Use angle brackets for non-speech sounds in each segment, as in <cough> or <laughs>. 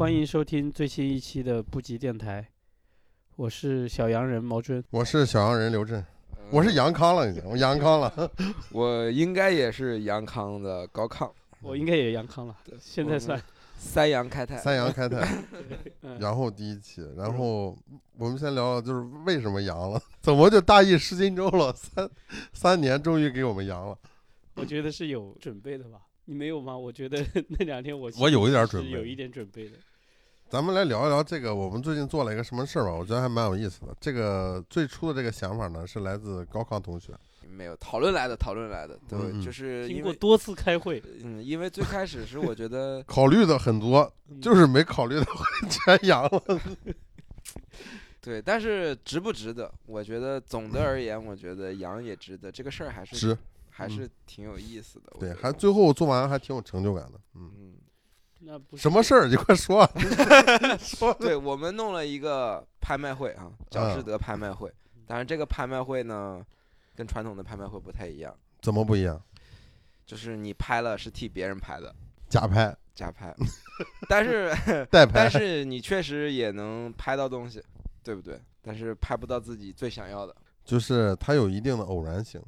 欢迎收听最新一期的布吉电台，我是小洋人毛尊。我是小洋人刘震，我是杨康了，已经，我杨康了。<laughs> 我应该也是杨康的高亢，我应该也杨康了，现在算三阳开泰。三阳开泰，<laughs> 嗯然后第一期，然后我们先聊聊就是为什么阳了，怎么就大意失荆州了？三三年终于给我们阳了。我觉得是有准备的吧？你没有吗？我觉得 <laughs> 那两天我我有一点准备有一点准备的。咱们来聊一聊这个，我们最近做了一个什么事儿吧？我觉得还蛮有意思的。这个最初的这个想法呢，是来自高康同学。没有讨论来的，讨论来的，对，嗯嗯就是经过多次开会，嗯，因为最开始是我觉得 <laughs> 考虑的很多，嗯就是没考虑到全阳了。<laughs> 对，但是值不值得？我觉得总的而言，我觉得阳也值得，这个事儿还是值，还是挺有意思的。我对，还最后做完还挺有成就感的。嗯，嗯，那不是什么事儿？你快说。<laughs> 说。对，我们弄了一个拍卖会啊，佳士嗯得拍卖会。当然，这个拍卖会呢，跟传统的拍卖会不太一样，怎么不一样？就是你拍了是替别人拍的，假拍、假拍，<laughs> 但是 <laughs> 代拍但，是你确实也能拍到东西，对不对？但是拍不到自己最想要的。就是它有一定的偶然性。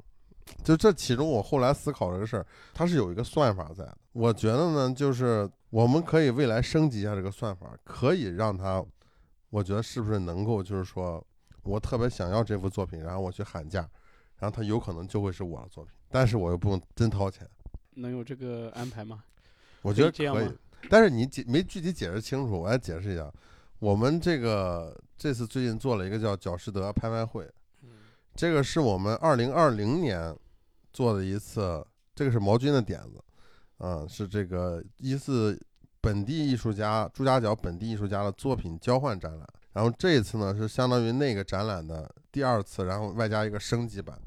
就这其中，我后来思考这个事儿，它是有一个算法在的。我觉得呢，就是我们可以未来升级一下这个算法，可以让它，我觉得是不是能够，就是说我特别想要这幅作品，然后我去喊价，然后它有可能就会是我的作品，但是我又不用真掏钱。能有这个安排吗？我觉得可以，但是你解没具体解释清楚，我来解释一下。我们这个这次最近做了一个叫佳士得拍卖会，这个是我们二零二零年做的一次，这个是毛军的点子，啊，是这个一次本地艺术家朱家角本地艺术家的作品交换展览。然后这一次呢是相当于那个展览的第二次，然后外加一个升级版，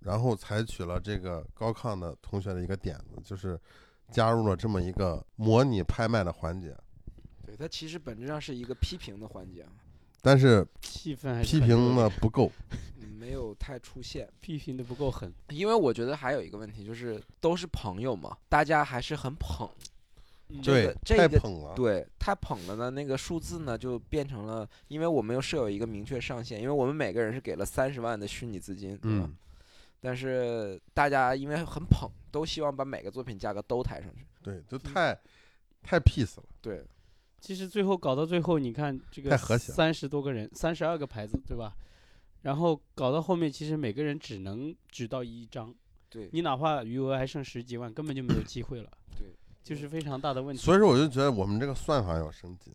然后采取了这个高亢的同学的一个点子，就是加入了这么一个模拟拍卖的环节。对，它其实本质上是一个批评的环节啊，但是气氛批评很热烈，呢不够，<laughs> 嗯没有太出现。批评的不够狠。因为我觉得还有一个问题就是，都是朋友嘛，大家还是很捧。嗯这对个，这个太捧了。对，太捧了呢，那个数字呢就变成了，因为我们又设有一个明确上限，因为我们每个人是给了三十万的虚拟资金，对吧？嗯，但是大家因为很捧，都希望把每个作品价格都抬上去。对，就太太 peace 了。对，其实最后搞到最后，你看这个太和谐了三十多个人，三十二个牌子，对吧？然后搞到后面，其实每个人只能只到一张，对，你哪怕余额还剩十几万，根本就没有机会了。对，就是非常大的问题。所以说，我就觉得我们这个算法要升级。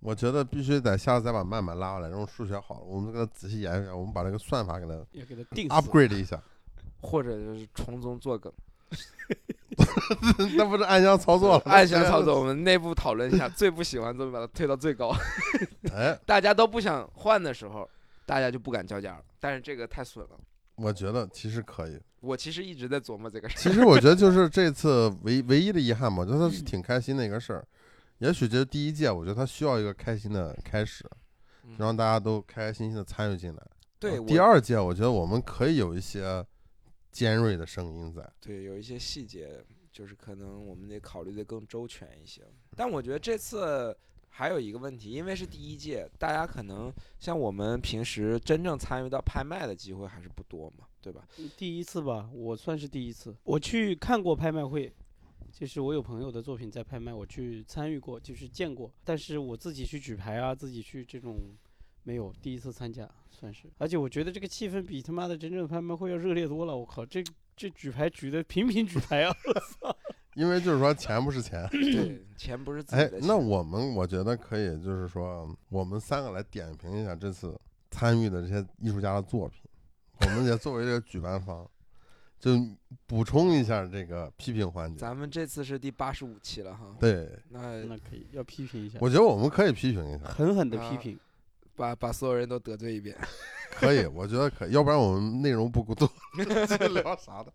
我觉得必须得下次再把曼曼拉过来，然后数学好了，我们给他仔细研究一下，我们把这个算法给他要给他定死。upgrade 一下，<laughs> 或者就是从中作梗，<laughs> 那不是暗箱操作了？暗箱操作，我们内部讨论一下，最不喜欢怎么把它推到最高，哎，<laughs> 大家都不想换的时候，大家就不敢叫价了。但是这个太损了，我觉得其实可以。我其实一直在琢磨这个事儿。其实我觉得就是这次 <laughs> 唯唯一的遗憾吧，我觉得是挺开心的一个事儿。也许这是第一届，我觉得它需要一个开心的开始，嗯让大家都开开心心的参与进来。对，第二届，我觉得我们可以有一些尖锐的声音在。对有一些细节，就是可能我们得考虑的更周全一些。但我觉得这次还有一个问题，因为是第一届，大家可能像我们平时真正参与到拍卖的机会还是不多嘛，对吧？第一次吧，我算是第一次。我去看过拍卖会，就是我有朋友的作品在拍卖，我去参与过，就是见过。但是我自己去举牌啊，自己去这种没有，第一次参加算是。而且我觉得这个气氛比他妈的真正的拍卖会要热烈多了。我靠，这这举牌举的频频举牌啊！因为就是说钱不是钱，对，<clears throat> 钱不是自己哎的，钱。那我们我觉得可以，就是说我们三个来点评一下这次参与的这些艺术家的作品，我们也作为这个举办方，就补充一下这个批评环节。咱们这次是第八十五期了哈，对，那那可以要批评一下，我觉得我们可以批评一下，狠狠的批啊评。把把所有人都得罪一遍。<laughs> 可以，我觉得可以，要不然我们内容不够多，<laughs> 这聊啥的？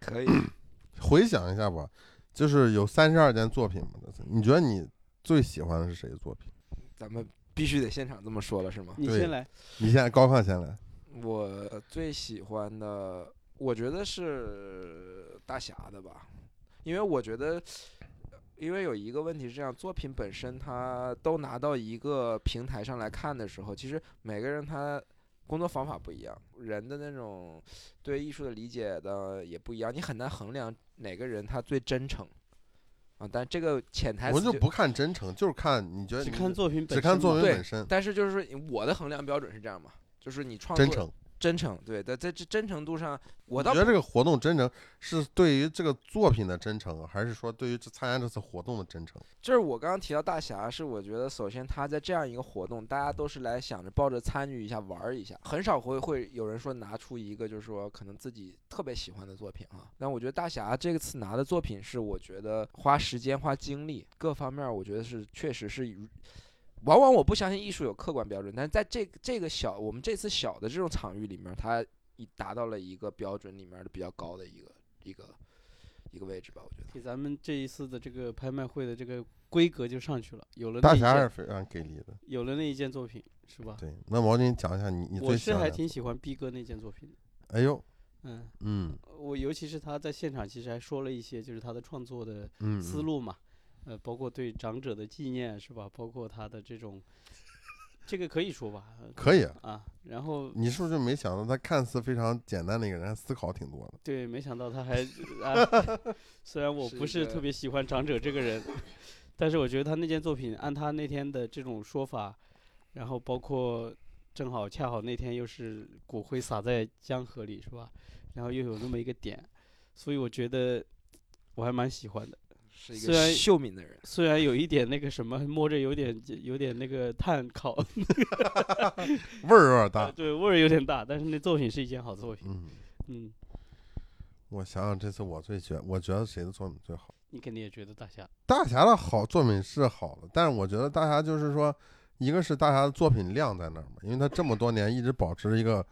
可以，<laughs> 回想一下吧，就是有三十二件作品嘛，你觉得你最喜欢的是谁的作品？咱们必须得现场这么说了是吗？对你先来，你现在高亢先来，我最喜欢的，我觉得是大侠的吧，因为我觉得因为有一个问题是这样，作品本身它都拿到一个平台上来看的时候，其实每个人他工作方法不一样，人的那种对艺术的理解的也不一样，你很难衡量哪个人他最真诚啊。但这个潜台词我们就不看真诚，就是看你觉得你只看作品本身只看作品本身，但是就是说我的衡量标准是这样嘛，就是你创作真诚。真诚，对，在在这真诚度上，我我倒觉得这个活动真诚是对于这个作品的真诚，还是说对于这参加这次活动的真诚？就是我刚刚提到大侠，是我觉得首先他在这样一个活动，大家都是来想着抱着参与一下玩儿一下，很少会会有人说拿出一个就是说可能自己特别喜欢的作品啊。但我觉得大侠这次拿的作品是我觉得花时间花精力各方面，我觉得是确实是与。往往我不相信艺术有客观标准，但是在这个这个小我们这次小的这种场域里面，它已达到了一个标准里面的比较高的一个一个一个位置吧，我觉得。给咱们这一次的这个拍卖会的这个规格就上去了，有了大那一件，侠是非常给力的。有了那一件作品，是吧？对，那毛巾讲一下你你我是最喜欢的？还挺喜欢逼哥那件作品的，哎呦，嗯，嗯我尤其是他在现场其实还说了一些就是他的创作的嗯，嗯思路嘛，呃，包括对长者的纪念是吧？包括他的这种，这个可以说吧？<laughs> 呃可以。啊，然后你是不是没想到他看似非常简单的一个人，还思考挺多的？对，没想到他还 <laughs> 啊，虽然我不是特别喜欢长者这个人，<laughs> 但是我觉得他那件作品按他那天的这种说法，然后包括正好恰好那天又是骨灰撒在江河里是吧？然后又有那么一个点，所以我觉得我还蛮喜欢的。是一个虽然秀敏的人，虽然有一点那个什么，摸着有点有点那个碳烤，<laughs> 味儿有点大。对味儿有点大，但是那作品是一件好作品。嗯，嗯，我想想，这次我最觉，我觉得谁的作品最好？你肯定也觉得大侠，大侠的好作品是好的，但是我觉得大侠就是说，一个是大侠的作品量在那儿嘛，因为他这么多年一直保持一个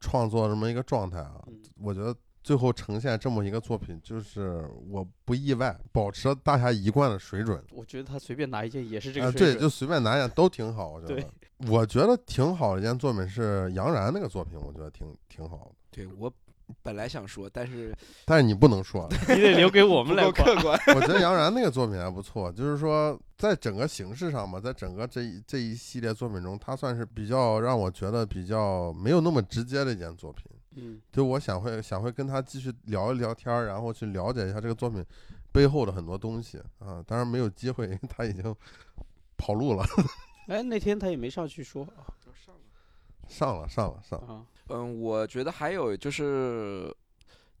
创作这么一个状态啊，嗯，我觉得最后呈现这么一个作品，就是我不意外，保持了大侠一贯的水准。我觉得他随便拿一件也是这啊，个水对，就随便拿一件都挺好，我觉对得。我觉得挺好的一件作品是杨然那个作品，我觉得挺挺好的。对我本来想说，但是 <laughs> 但是你不能说，你得留给我们 <laughs> 来客观。我觉得杨然那个作品还不错，就是说在整个形式上嘛，在整个这一这一系列作品中，他算是比较让我觉得比较没有那么直接的一件作品。嗯，就我想会想会跟他继续聊一聊天儿，然后去了解一下这个作品背后的很多东西啊。当然没有机会，因为他已经跑路了，<laughs> 哎，那天他也没上去说啊上了上了上了。啊。嗯，我觉得还有就是，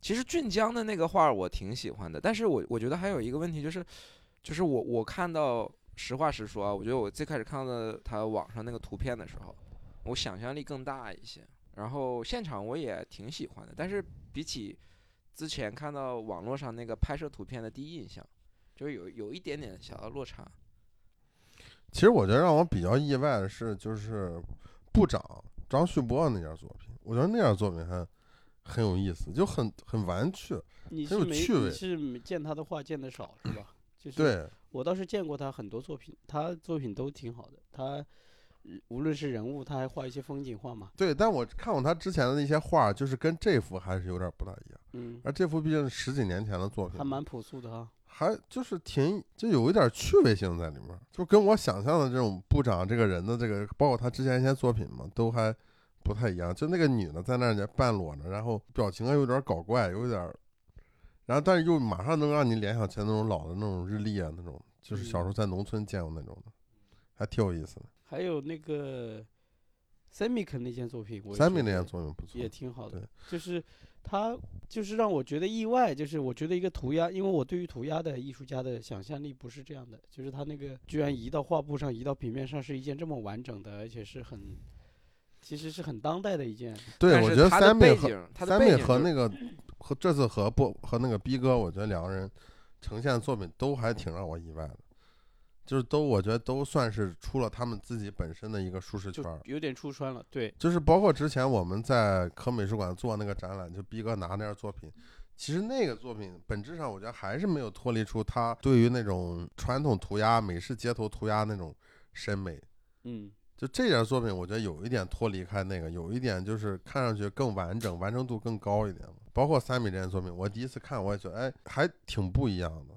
其实俊江的那个画儿我挺喜欢的，但是我我觉得还有一个问题就是，就是我我看到实话实说啊，我觉得我最开始看到他网上那个图片的时候，我想象力更大一些，然后现场我也挺喜欢的，但是比起之前看到网络上那个拍摄图片的第一印象，就是有有一点点小的落差。其实我觉得让我比较意外的是，就是部长张旭波那件作品，我觉得那件作品还很有意思，就很很玩趣。你很是没你有趣味是没见他的画见的少是吧？<laughs> 就是对，我倒是见过他很多作品，他作品都挺好的。他呃无论是人物，他还画一些风景画嘛。对，但我看过他之前的那些画，就是跟这幅还是有点不大一样。嗯，而这幅毕竟是十几年前的作品，还蛮朴素的哈。还就是挺就有一点趣味性在里面，就跟我想象的这种部长这个人的这个，包括他之前一些作品嘛，都还不太一样。就那个女的在那儿也半裸着，然后表情还有点搞怪，有点儿，然后但是又马上能让你联想起来那种老的那种日历啊，那种就是小时候在农村见过那种的，还挺有意思的。还有那个 Semic 那件作品，我也三米那件作品不错也，挺好的对，就是他就是让我觉得意外，就是我觉得一个涂鸦，因为我对于涂鸦的艺术家的想象力不是这样的，就是他那个居然移到画布上，移到平面上是一件这么完整的，而且是很其实是很当代的一件，对我觉得但是他的三米和背景，他的三米背景就和那个和这次和不和那个逼哥，我觉得两个人呈现的作品都还挺让我意外的，就是都我觉得都算是出了他们自己本身的一个舒适圈儿。有点出圈了。对，就是包括之前我们在科美术馆做那个展览，就逼哥拿那件作品，其实那个作品本质上我觉得还是没有脱离出他对于那种传统涂鸦、美式街头涂鸦那种审美。嗯，就这件作品，我觉得有一点脱离开那个，有一点就是看上去更完整，完成度更高一点嘛。包括三米这件作品，我第一次看我也觉得，哎，还挺不一样的。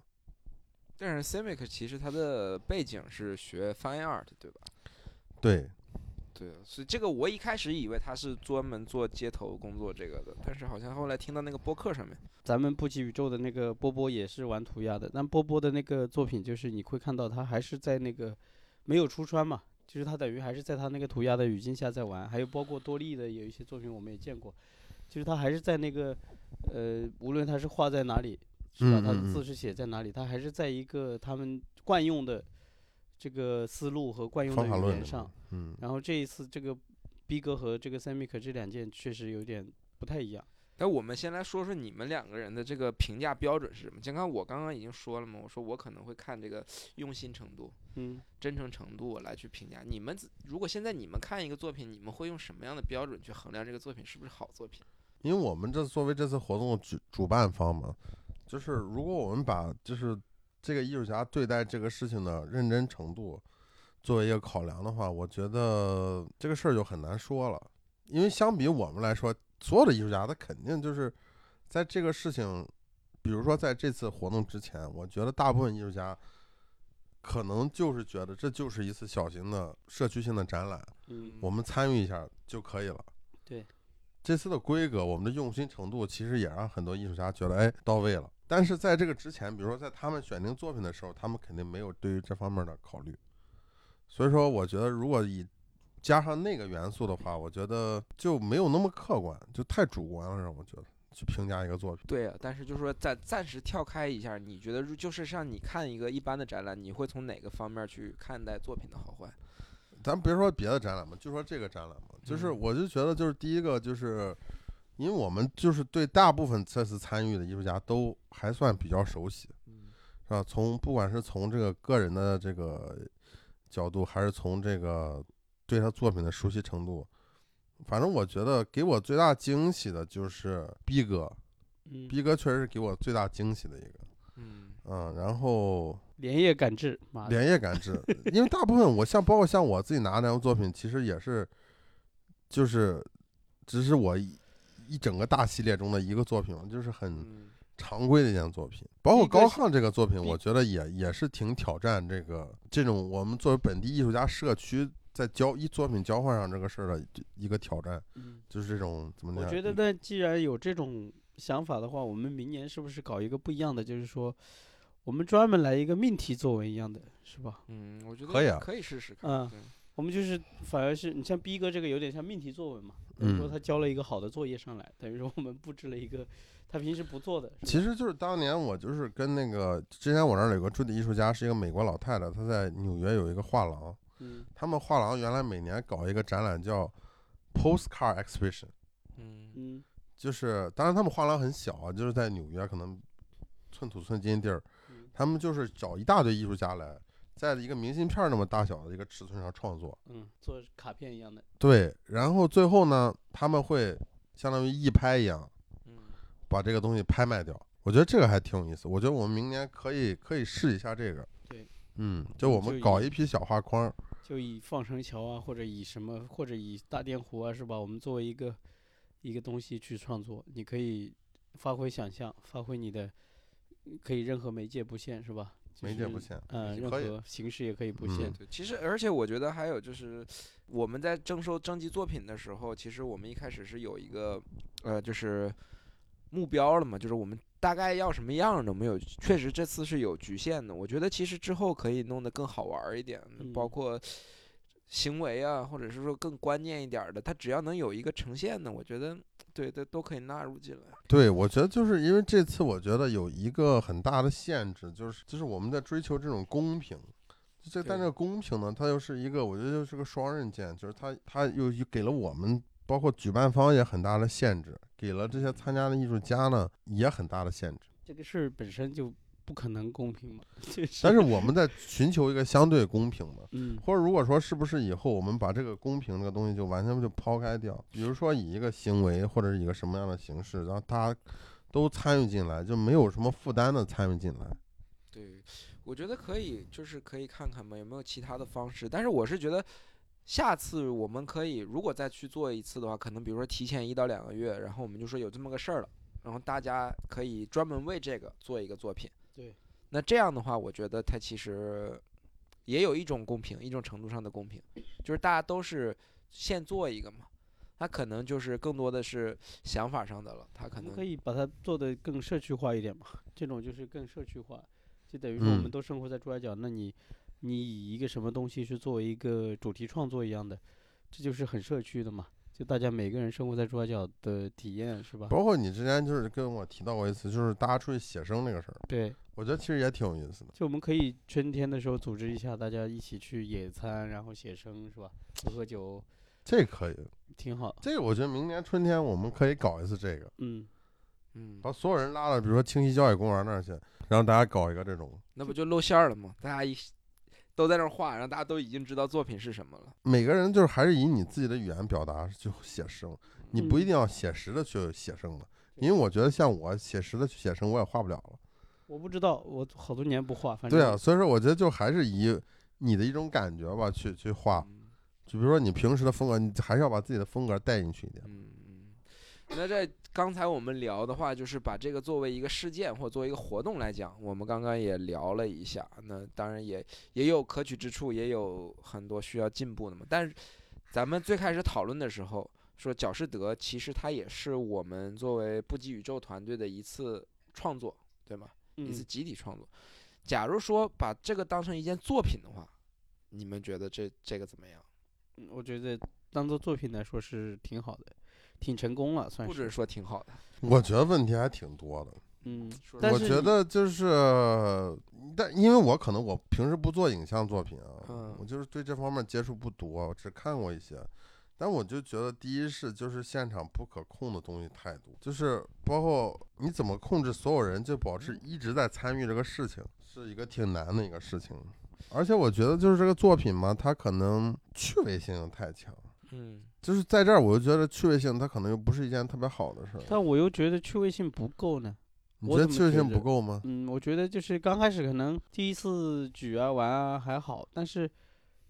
但是 Cimic 其实它的背景是学 Fine Art，对吧？对，对，所以这个我一开始以为他是专门做街头工作这个的，但是好像后来听到那个播客上面，咱们不奇宇宙的那个波波也是玩涂鸦的，但波波的那个作品就是你会看到他还是在那个没有出川嘛，就是他等于还是在他那个涂鸦的语境下在玩，还有包括多利的有一些作品我们也见过，就是他还是在那个呃，无论他是画在哪里，是吧？嗯嗯嗯他的字是写在哪里，他还是在一个他们惯用的这个思路和惯用的语言上。嗯，然后这一次这个逼格和这个 Semic 这两件确实有点不太一样。但我们先来说说你们两个人的这个评价标准是什么？就刚我刚刚已经说了嘛，我说我可能会看这个用心程度、嗯，真诚程度来去评价。你们如果现在你们看一个作品，你们会用什么样的标准去衡量这个作品是不是好作品？因为我们这作为这次活动的主主办方嘛，就是如果我们把就是这个艺术家对待这个事情的认真程度作为一个考量的话，我觉得这个事儿就很难说了。因为相比我们来说，所有的艺术家他肯定就是在这个事情，比如说在这次活动之前，我觉得大部分艺术家可能就是觉得这就是一次小型的社区性的展览，嗯我们参与一下就可以了。对，这次的规格，我们的用心程度，其实也让很多艺术家觉得，哎，到位了。但是在这个之前，比如说在他们选定作品的时候，他们肯定没有对于这方面的考虑。所以说，我觉得如果以加上那个元素的话，我觉得就没有那么客观，就太主观了，让我觉得去评价一个作品。对啊，但是就是说暂暂时跳开一下，你觉得如就是像你看一个一般的展览，你会从哪个方面去看待作品的好坏？咱别说别的展览嘛，就说这个展览嘛，就是嗯我就觉得就是第一个就是，因为我们就是对大部分这次参与的艺术家都还算比较熟悉，嗯是吧？从不管是从这个个人的这个角度，还是从这个对他作品的熟悉程度，反正我觉得给我最大惊喜的就是逼哥，嗯，逼哥确实是给我最大惊喜的一个，嗯嗯，然后连夜赶制，连夜赶制，因为大部分我像包括像我自己拿的那张作品，其实也是，就是，只是我一一整个大系列中的一个作品，就是很嗯常规的一件作品。包括高亢这个作品，我觉得也也是挺挑战这个这种我们作为本地艺术家社区在交一作品交换上这个事儿的一个挑战，嗯，就是这种怎么讲？我觉得那既然有这种想法的话，我们明年是不是搞一个不一样的？就是说，我们专门来一个命题作文一样的，是吧？嗯，我觉得可以啊可以试试看。嗯对我们就是反而是你像逼哥这个有点像命题作文嘛，等于说嗯。他交了一个好的作业上来，等于说我们布置了一个他平时不做的。其实就是当年我就是跟那个之前我那儿有个驻地艺术家是一个美国老太太，她在纽约有一个画廊，嗯。他们画廊原来每年搞一个展览叫 Postcard Exhibition，嗯嗯。就是当然他们画廊很小啊，就是在纽约可能寸土寸金地儿嗯，他们就是找一大堆艺术家来，在一个明信片儿那么大小的一个尺寸上创作，嗯，做卡片一样的。对，然后最后呢，他们会相当于一拍一样，嗯把这个东西拍卖掉。我觉得这个还挺有意思，我觉得我们明年可以可以试一下这个。对，嗯，就我们搞一批小画框，就以放绳桥啊，或者以什么，或者以大电弧啊，是吧？我们作为一个一个东西去创作，你可以发挥想象，发挥你的，可以任何媒介不限，是吧？就是媒介不限嗯，任可以何形式也可以不嗯限。对，其实而且我觉得还有就是我们在征收征集作品的时候，其实我们一开始是有一个呃就是目标了嘛，就是我们大概要什么样的，我们有确实这次是有局限的。我觉得其实之后可以弄得更好玩一点，包嗯括行为啊，或者是说更观念一点儿的，它只要能有一个呈现的，我觉得对对都可以纳入进来。对，我觉得就是因为这次，我觉得有一个很大的限制，就是就是我们在追求这种公平。这但这个公平呢，它又是一个，我觉得就是个双刃剑，就是它它又又给了我们，包括举办方也很大的限制，给了这些参加的艺术家呢也很大的限制。这个事儿本身就不可能公平嘛，<laughs> 就是。但是我们在寻求一个相对公平嘛，<laughs> 嗯或者如果说是不是以后我们把这个公平这个东西就完全就抛开掉，比如说以一个行为或者是一个什么样的形式，让大家都参与进来，就没有什么负担的参与进来。对，我觉得可以，就是可以看看嘛，有没有其他的方式。但是我是觉得，下次我们可以，如果再去做一次的话，可能比如说提前一到两个月，然后我们就说有这么个事儿了，然后大家可以专门为这个做一个作品。对，那这样的话，我觉得它其实也有一种公平，一种程度上的公平，就是大家都是现做一个嘛。他可能就是更多的是想法上的了，他可能可以把它做的更社区化一点嘛。这种就是更社区化，就等于说我们都生活在珠海角，那你你以一个什么东西是作为一个主题创作一样的，这就是很社区的嘛。就大家每个人生活在珠海角的体验是吧？包括你之前就是跟我提到过一次，就是大家出去写生那个事儿。对，我觉得其实也挺有意思的。就我们可以春天的时候组织一下，大家一起去野餐，然后写生是吧？喝喝酒。<sniffs> 这可以，挺好。这个我觉得明年春天我们可以搞一次这个。嗯嗯，把所有人拉到，比如说清溪郊野公园那儿去，然后大家搞一个这种。那不就露馅了吗？大家一都在那儿画，然后大家都已经知道作品是什么了。每个人就是还是以你自己的语言表达就写生，你不一定要写实的去写生的，因为我觉得像我写实的去写生，我也画不了了。我不知道，我好多年不画，反正对啊，所以说我觉得就还是以你的一种感觉吧去去画。就比如说你平时的风格，你还是要把自己的风格带进去一点。那在刚才我们聊的话，就是把这个作为一个事件或作为一个活动来讲，我们刚刚也聊了一下。那当然也也有可取之处，也有很多需要进步的嘛。但是咱们最开始讨论的时候说，角士德其实它也是我们作为不羁宇宙团队的一次创作，对吗？一次集体创作。假如说把这个当成一件作品的话，你们觉得这这个怎么样？我觉得当做作品来说是挺好的，挺成功了，算是。不准说挺好的，我觉得问题还挺多的。嗯，我觉得就是，但因为我可能我平时不做影像作品啊，我就是对这方面接触不多，我只看过一些。但我就觉得，第一是就是现场不可控的东西太多，就是包括你怎么控制所有人就保持一直在参与这个事情，是一个挺难的一个事情。而且我觉得就是这个作品嘛，它可能趣味性太强。嗯，就是在这儿，我就觉得趣味性它可能又不是一件特别好的事儿。但我又觉得趣味性不够呢。你觉得趣味性不够吗？嗯，我觉得就是刚开始可能第一次举啊玩啊还好，但是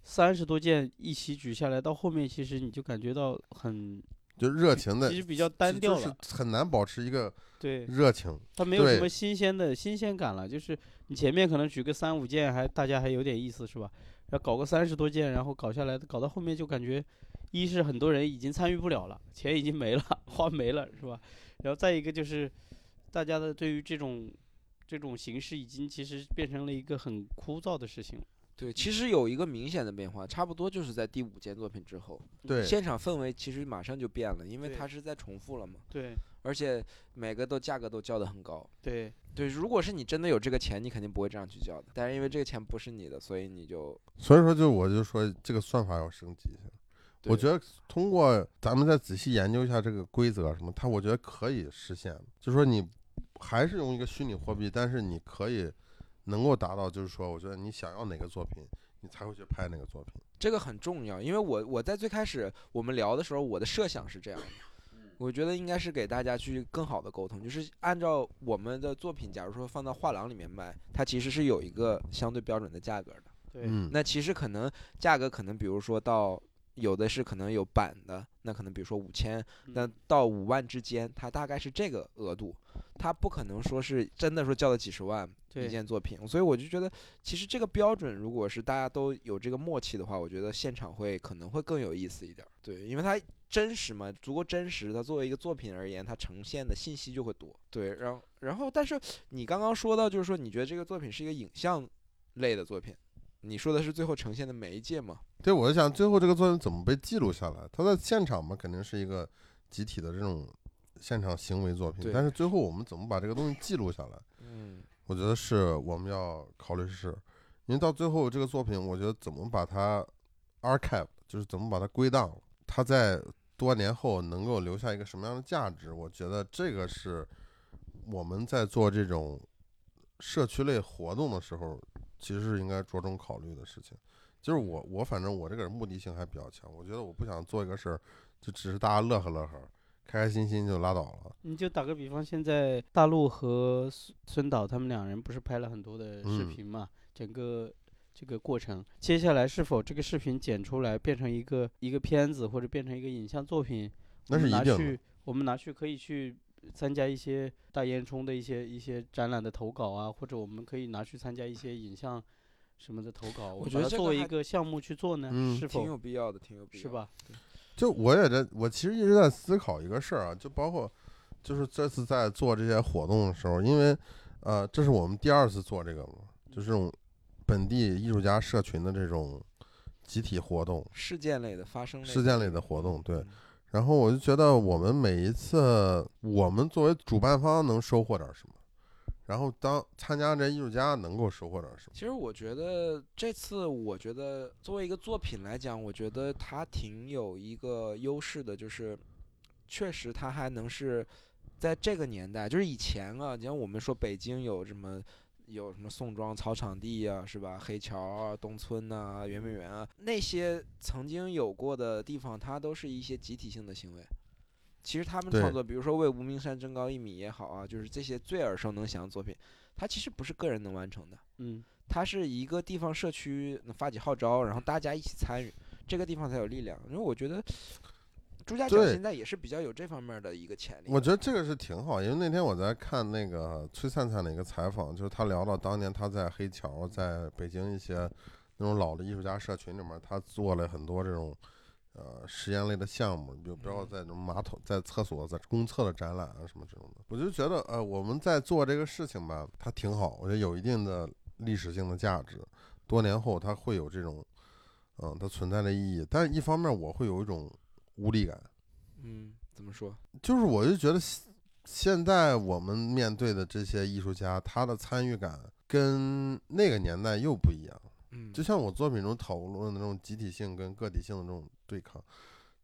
三十多件一起举下来，到后面其实你就感觉到很就热情的，其实比较单调了，很难保持一个对热情。它没有什么新鲜的新鲜感了，就是。你前面可能举个三五件，还大家还有点意思是吧？要搞个三十多件，然后搞下来，搞到后面就感觉，一是很多人已经参与不了了，钱已经没了，花没了是吧？然后再一个就是，大家的对于这种这种形式已经其实变成了一个很枯燥的事情。对，其实有一个明显的变化，差不多就是在第五件作品之后，对，现场氛围其实马上就变了，因为它是在重复了嘛。对，而且每个都价格都叫得很高。对，对，如果是你真的有这个钱，你肯定不会这样去叫的。但是因为这个钱不是你的，所以你就，所以说就我就说这个算法要升级一下。我觉得通过咱们再仔细研究一下这个规则什么，它我觉得可以实现。就是说你还是用一个虚拟货币，但是你可以。能够达到，就是说，我觉得你想要哪个作品，你才会去拍那个作品。这个很重要，因为我我在最开始我们聊的时候，我的设想是这样的，我觉得应该是给大家去更好的沟通，就是按照我们的作品，假如说放到画廊里面卖，它其实是有一个相对标准的价格的。对，那其实可能价格可能，比如说到有的是可能有版的，那可能比如说五千，那到五万之间，它大概是这个额度。它不可能说是真的说交了几十万一件作品，所以我就觉得，其实这个标准如果是大家都有这个默契的话，我觉得现场会可能会更有意思一点。对，因为它真实嘛，足够真实，它作为一个作品而言，它呈现的信息就会多。对，然后然后，但是你刚刚说到，就是说你觉得这个作品是一个影像类的作品，你说的是最后呈现的媒介吗？对，我就想最后这个作品怎么被记录下来？它在现场嘛，肯定是一个集体的这种。现场行为作品，但是最后我们怎么把这个东西记录下来？嗯，我觉得是我们要考虑是，因为到最后这个作品，我觉得怎么把它 archive，就是怎么把它归档，它在多年后能够留下一个什么样的价值？我觉得这个是我们在做这种社区类活动的时候，其实是应该着重考虑的事情。就是我，我反正我这个人目的性还比较强，我觉得我不想做一个事儿，就只是大家乐呵乐呵。开开心心就拉倒了。你就打个比方，现在大陆和孙孙导他们两人不是拍了很多的视频嘛？整个这个过程，接下来是否这个视频剪出来变成一个一个片子，或者变成一个影像作品？那是一定的。我们拿去可以去参加一些大烟囱的一些一些展览的投稿啊，或者我们可以拿去参加一些影像什么的投稿。我觉得作为一个项目去做呢，嗯是否挺有必要的，挺有必要的。是吧？就我也在，我其实一直在思考一个事儿啊，就包括就是这次在做这些活动的时候，因为呃，这是我们第二次做这个嘛，就这种本地艺术家社群的这种集体活动、事件类的发生类的事件类的活动，对。嗯然后我就觉得我们每一次，我们作为主办方能收获点什么，然后当参加这艺术家能够收获点什么。其实我觉得这次，我觉得作为一个作品来讲，我觉得它挺有一个优势的，就是确实它还能是在这个年代，就是以前啊，你像我们说北京有什么。有什么宋庄草场地呀、是吧？黑桥啊、东村呐、圆明园啊，那些曾经有过的地方，它都是一些集体性的行为。其实他们创作，比如说为无名山增高一米也好啊，就是这些最耳熟能详的作品，它其实不是个人能完成的。嗯它是一个地方社区发起号召，然后大家一起参与，这个地方才有力量。因为我觉得朱家角现在也是比较有这方面的一个潜力。我觉得这个是挺好，因为那天我在看那个崔灿灿的一个采访，就是他聊到当年他在黑桥，在北京一些那种老的艺术家社群里面，他做了很多这种呃实验类的项目，比如包括嗯在那种马桶、在厕所、在公厕的展览啊什么这种的。我就觉得呃我们在做这个事情吧，它挺好，我觉得有一定的历史性的价值，多年后它会有这种嗯它存在的意义，但是一方面我会有一种无力感。嗯，怎么说？就是我就觉得现现在我们面对的这些艺术家，他的参与感跟那个年代又不一样。嗯，就像我作品中讨论的那种集体性跟个体性的这种对抗，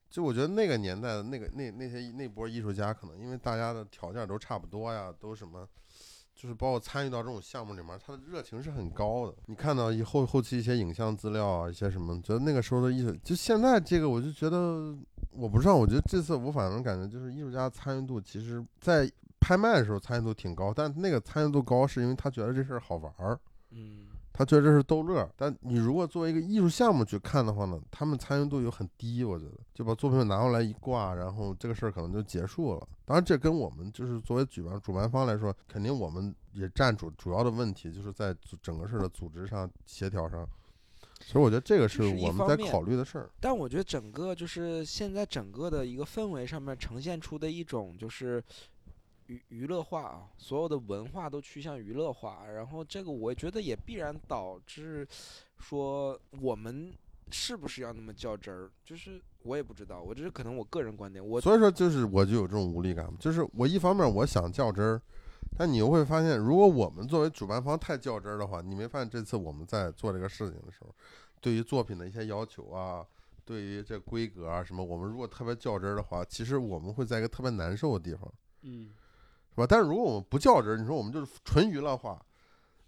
就我觉得那个年代的那个那那些那波艺术家，可能因为大家的条件都差不多呀，都什么。就是包括参与到这种项目里面，他的热情是很高的。你看到以后后期一些影像资料啊，一些什么，觉得那个时候的艺术，就现在这个，我就觉得我不知道，我觉得这次我反正感觉就是艺术家参与度，其实在拍卖的时候参与度挺高，但那个参与度高是因为他觉得这事儿好玩儿，嗯，他觉得这是逗乐。但你如果作为一个艺术项目去看的话呢，他们参与度又很低，我觉得就把作品拿过来一挂，然后这个事儿可能就结束了。当然，这跟我们就是作为举办主办方来说，肯定我们也占主主要的问题，就是在整个事儿的组织上、协调上。所以我觉得这个是我们在考虑的事儿。但我觉得整个就是现在整个的一个氛围上面呈现出的一种就是娱娱乐化啊，所有的文化都趋向娱乐化，然后这个我觉得也必然导致说我们是不是要那么较真儿，就是我也不知道，我这是可能我个人观点，我所以说，就是我就有这种无力感，就是我一方面我想较真儿，但你又会发现，如果我们作为主办方太较真儿的话，你没发现这次我们在做这个事情的时候，对于作品的一些要求啊，对于这规格啊什么，我们如果特别较真儿的话，其实我们会在一个特别难受的地方，嗯。是吧？但是如果我们不较真儿，你说我们就是纯娱乐化，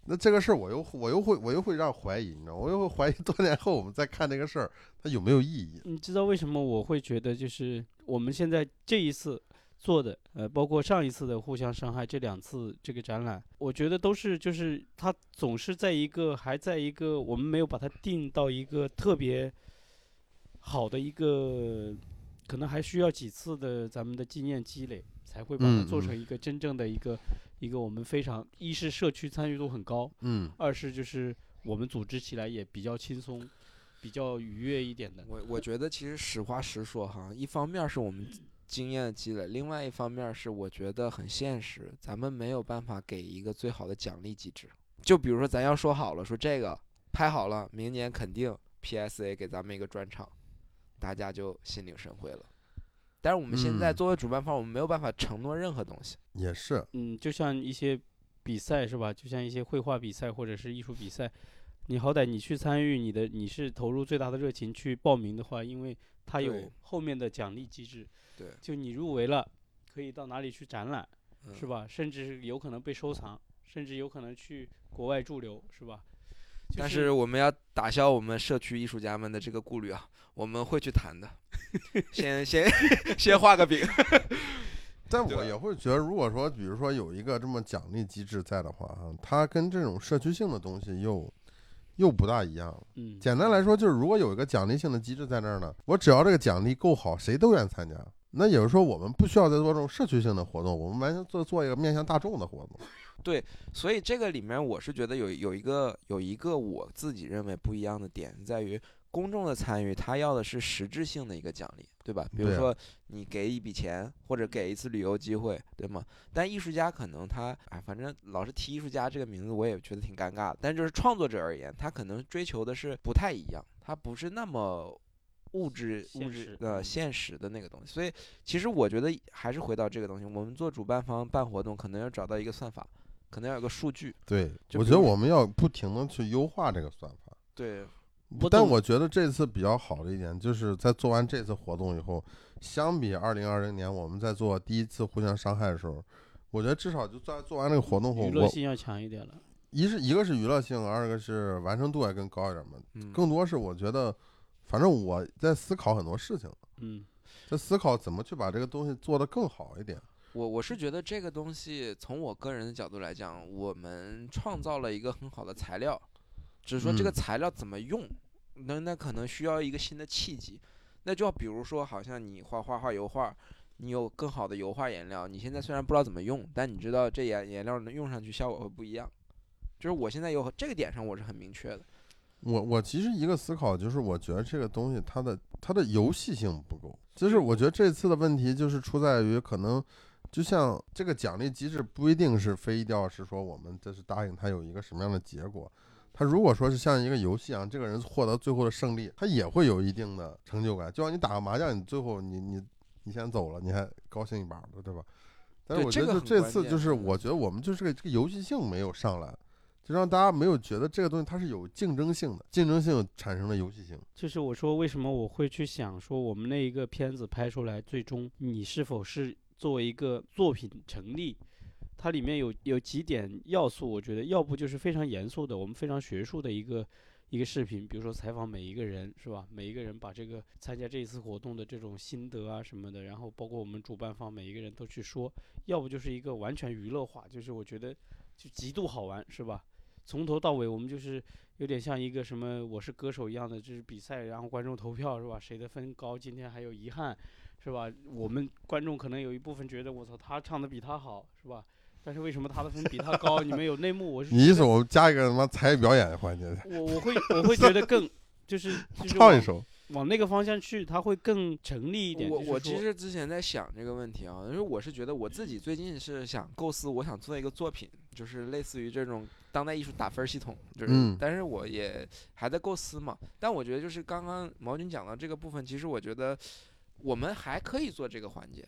那这个事儿我又我又会我又会让怀疑，你知道，我又会怀疑多年后我们再看这个事儿，它有没有意义？你知道为什么我会觉得就是我们现在这一次做的，呃，包括上一次的互相伤害，这两次这个展览，我觉得都是就是它总是在一个还在一个我们没有把它定到一个特别好的一个，可能还需要几次的咱们的经验积累，才会把它做成一个真正的一个、一个我们非常一是社区参与度很高，嗯，二是就是我们组织起来也比较轻松。比较愉悦一点的，我我觉得其实实话实说哈，一方面是我们经验的积累，另外一方面是我觉得很现实，咱们没有办法给一个最好的奖励机制。就比如说咱要说好了，说这个拍好了，明年肯定 PSA 给咱们一个专场，大家就心领神会了。但是我们现在嗯作为主办方，我们没有办法承诺任何东西。也是，嗯，就像一些比赛是吧？就像一些绘画比赛或者是艺术比赛，你好歹你去参与，你的你是投入最大的热情去报名的话，因为它有对后面的奖励机制，对，就你入围了，可以到哪里去展览，嗯、是？吧？甚至是有可能被收藏，甚至有可能去国外驻留，是吧？就但是我们要打消我们社区艺术家们的这个顾虑啊，我们会去谈的。<laughs> 先先 <laughs> 先画个饼。<laughs> 但我也会觉得，如果说比如说有一个这么奖励机制在的话，啊，它跟这种社区性的东西又又不大一样。嗯，简单来说，就是如果有一个奖励性的机制在那儿呢，我只要这个奖励够好，谁都愿意参加。那也就是说，我们不需要再做这种社区性的活动，我们完全做做一个面向大众的活动。所以这个里面，我是觉得有有一个有一个我自己认为不一样的点，在于公众的参与，他要的是实质性的一个奖励，对吧？比如说你给一笔钱，或者给一次旅游机会，对吗？但艺术家可能他，哎，反正老是提艺术家这个名字，我也觉得挺尴尬的。但就是创作者而言，他可能追求的是不太一样，他不是那么。物质物质现实呃嗯现实的那个东西，所以其实我觉得还是回到这个东西，我们做主办方办活动，可能要找到一个算法，可能要有个数据，对，我觉得我们要不停的去优化这个算法。对，但我觉得这次比较好的一点，就是在做完这次活动以后，相比二零二零年我们在做第一次互相伤害的时候，我觉得至少就在做完这个活动后，我娱乐性要强一点了。一是一个是娱乐性，二个是完成度也更高一点嘛。嗯，更多是我觉得，反正我在思考很多事情，嗯，在思考怎么去把这个东西做得更好一点。我我是觉得这个东西从我个人的角度来讲，我们创造了一个很好的材料，只是说这个嗯材料怎么用，那那可能需要一个新的契机。那就要比如说，好像你画画画油画，你有更好的油画颜料，你现在虽然不知道怎么用，但你知道这颜颜料能用上去效果会不一样。就是我现在有这个点上我是很明确的。我我其实一个思考就是，我觉得这个东西它的它的游戏性不够，就是我觉得这次的问题就是出在于可能，就像这个奖励机制不一定是非一定要是说我们这是答应他有一个什么样的结果，他如果说是像一个游戏一样，这个人获得最后的胜利，他也会有一定的成就感，就像你打个麻将，你最后你你你先走了，你还高兴一把的，对吧？但是我觉得这次就是我觉得我们就是个这个游戏性没有上来。就让大家没有觉得这个东西它是有竞争性的，竞争性产生了游戏性。就是我说为什么我会去想说我们那一个片子拍出来，最终你是否是作为一个作品成立，它里面有有几点要素，我觉得要不就是非常严肃的，我们非常学术的一个一个视频，比如说采访每一个人是吧？每一个人把这个参加这一次活动的这种心得啊什么的，然后包括我们主办方每一个人都去说，要不就是一个完全娱乐化，就是我觉得就极度好玩是吧？从头到尾我们就是有点像一个什么我是歌手一样的，就是比赛，然后观众投票是吧？谁的分高，今天还有遗憾是吧？我们观众可能有一部分觉得我操他唱的比他好是吧？但是为什么他的分比他高？你们有内幕，我是你意思我们加一个他妈才艺表演环节，我我会我会觉得更就是 <laughs> 就是往唱一首。往那个方向去，他会更成立一点。我我其实之前在想这个问题啊，因为我是觉得我自己最近是想构思，我想做一个作品，就是类似于这种当代艺术打分系统，就是，嗯但是我也还在构思嘛。但我觉得就是刚刚毛军讲到这个部分，其实我觉得我们还可以做这个环节。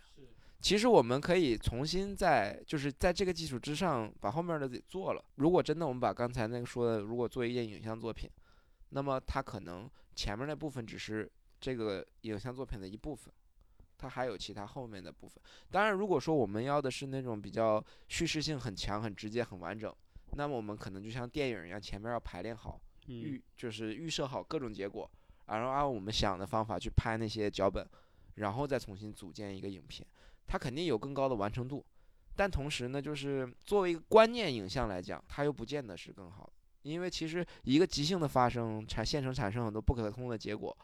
其实我们可以重新在，就是在这个基础之上，把后面的给做了。如果真的我们把刚才那个说的，如果做一件影像作品，那么它可能前面那部分只是这个影像作品的一部分，它还有其他后面的部分。当然，如果说我们要的是那种比较叙事性很强、很直接、很完整，那么我们可能就像电影一样，前面要排练好，嗯预就是预设好各种结果，然后按我们想的方法去拍那些脚本，然后再重新组建一个影片，它肯定有更高的完成度。但同时呢，就是作为一个观念影像来讲，它又不见得是更好的，因为其实一个即兴的发生产现成产生很多不可控的结果，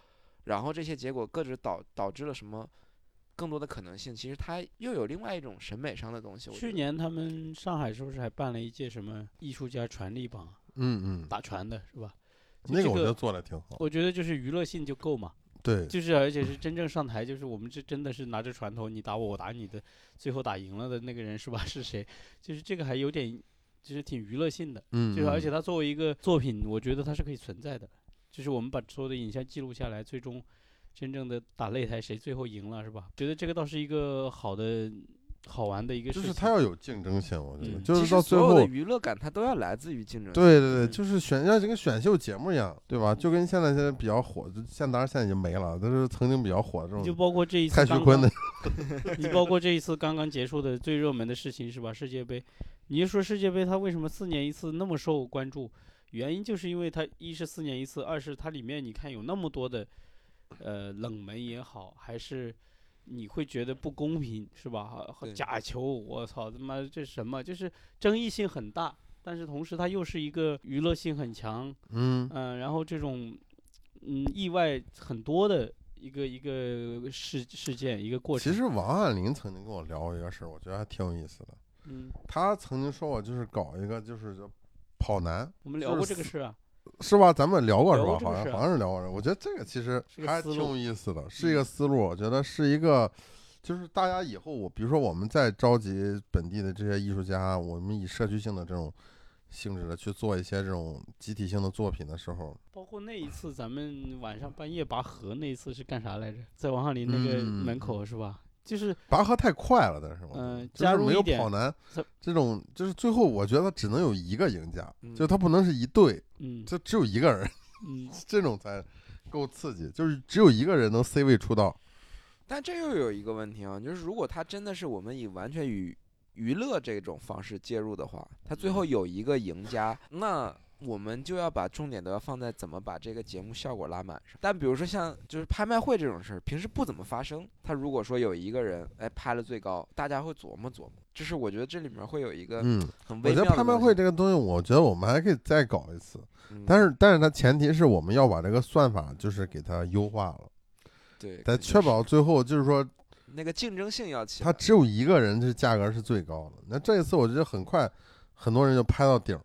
然后这些结果各自导导致了什么更多的可能性，其实它又有另外一种审美上的东西。去年他们上海是不是还办了一届什么艺术家传力榜，嗯嗯，打传的是吧？那个我觉得做的挺好。我觉得就是娱乐性就够嘛，对，就是而且是真正上台，就是我们这真的是拿着船头，你打我，我打你的，最后打赢了的那个人是吧？<laughs> 是谁？就是这个还有点，就是挺娱乐性的，嗯，就是而且嗯它作为一个作品，我觉得它是可以存在的，就是我们把所有的影像记录下来，最终真正的打擂台谁最后赢了是吧？觉得这个倒是一个好的、好玩的一个事情。就是它要有竞争性，我觉得嗯就是到最后，所有的娱乐感它都要来自于竞争。对对对，嗯就是选像这个选秀节目一样，对吧？就跟现在现在比较火，就现当然现在已经没了，但是曾经比较火的这就包括这一次蔡徐坤的，<laughs> 你包括这一次刚刚结束的最热门的事情是吧？世界杯，你就说世界杯它为什么四年一次那么受关注？原因就是因为它一是四年一次，二是它里面你看有那么多的，呃，冷门也好，还是你会觉得不公平是吧？对假球，我操他妈这什么？就是争议性很大，但是同时它又是一个娱乐性很强，嗯嗯、然后这种嗯意外很多的一个一个事事件一个过程。其实王汉林曾经跟我聊过一个事儿，我觉得还挺有意思的。嗯，他曾经说我，就是搞一个就是跑男，我们聊过这个事啊。是吧？咱们聊过是吧？好像好像是聊过。我觉得这个其实还挺有意思的，是嗯一个思路。我觉得是一个，就是大家以后我比如说我们在召集本地的这些艺术家，我们以社区性的这种性质的去做一些这种集体性的作品的时候，包括那一次咱们晚上半夜拔河那一次是干啥来着？在王鹤林那个嗯门口是吧？就是拔河太快了，但是嗯就是没有加入一点跑男这这种，就是最后我觉得只能有一个赢家，嗯就他不能是一队，嗯就只有一个人，嗯，<laughs> 这种才够刺激，就是只有一个人能 C 位出道。但这又有一个问题啊，就是如果他真的是我们以完全娱娱乐这种方式介入的话，他最后有一个赢家，那我们就要把重点都要放在怎么把这个节目效果拉满上。但比如说像就是拍卖会这种事儿，平时不怎么发生。他如果说有一个人哎拍了最高，大家会琢磨琢磨，就是我觉得这里面会有一个嗯，很微妙的我觉得拍卖会这个东西，我觉得我们还可以再搞一次，嗯但是但是它前提是我们要把这个算法就是给它优化了，对，在肯定是确保最后就是说那个竞争性要起来。它只有一个人，这价格是最高的。那这一次我觉得很快，很多人就拍到顶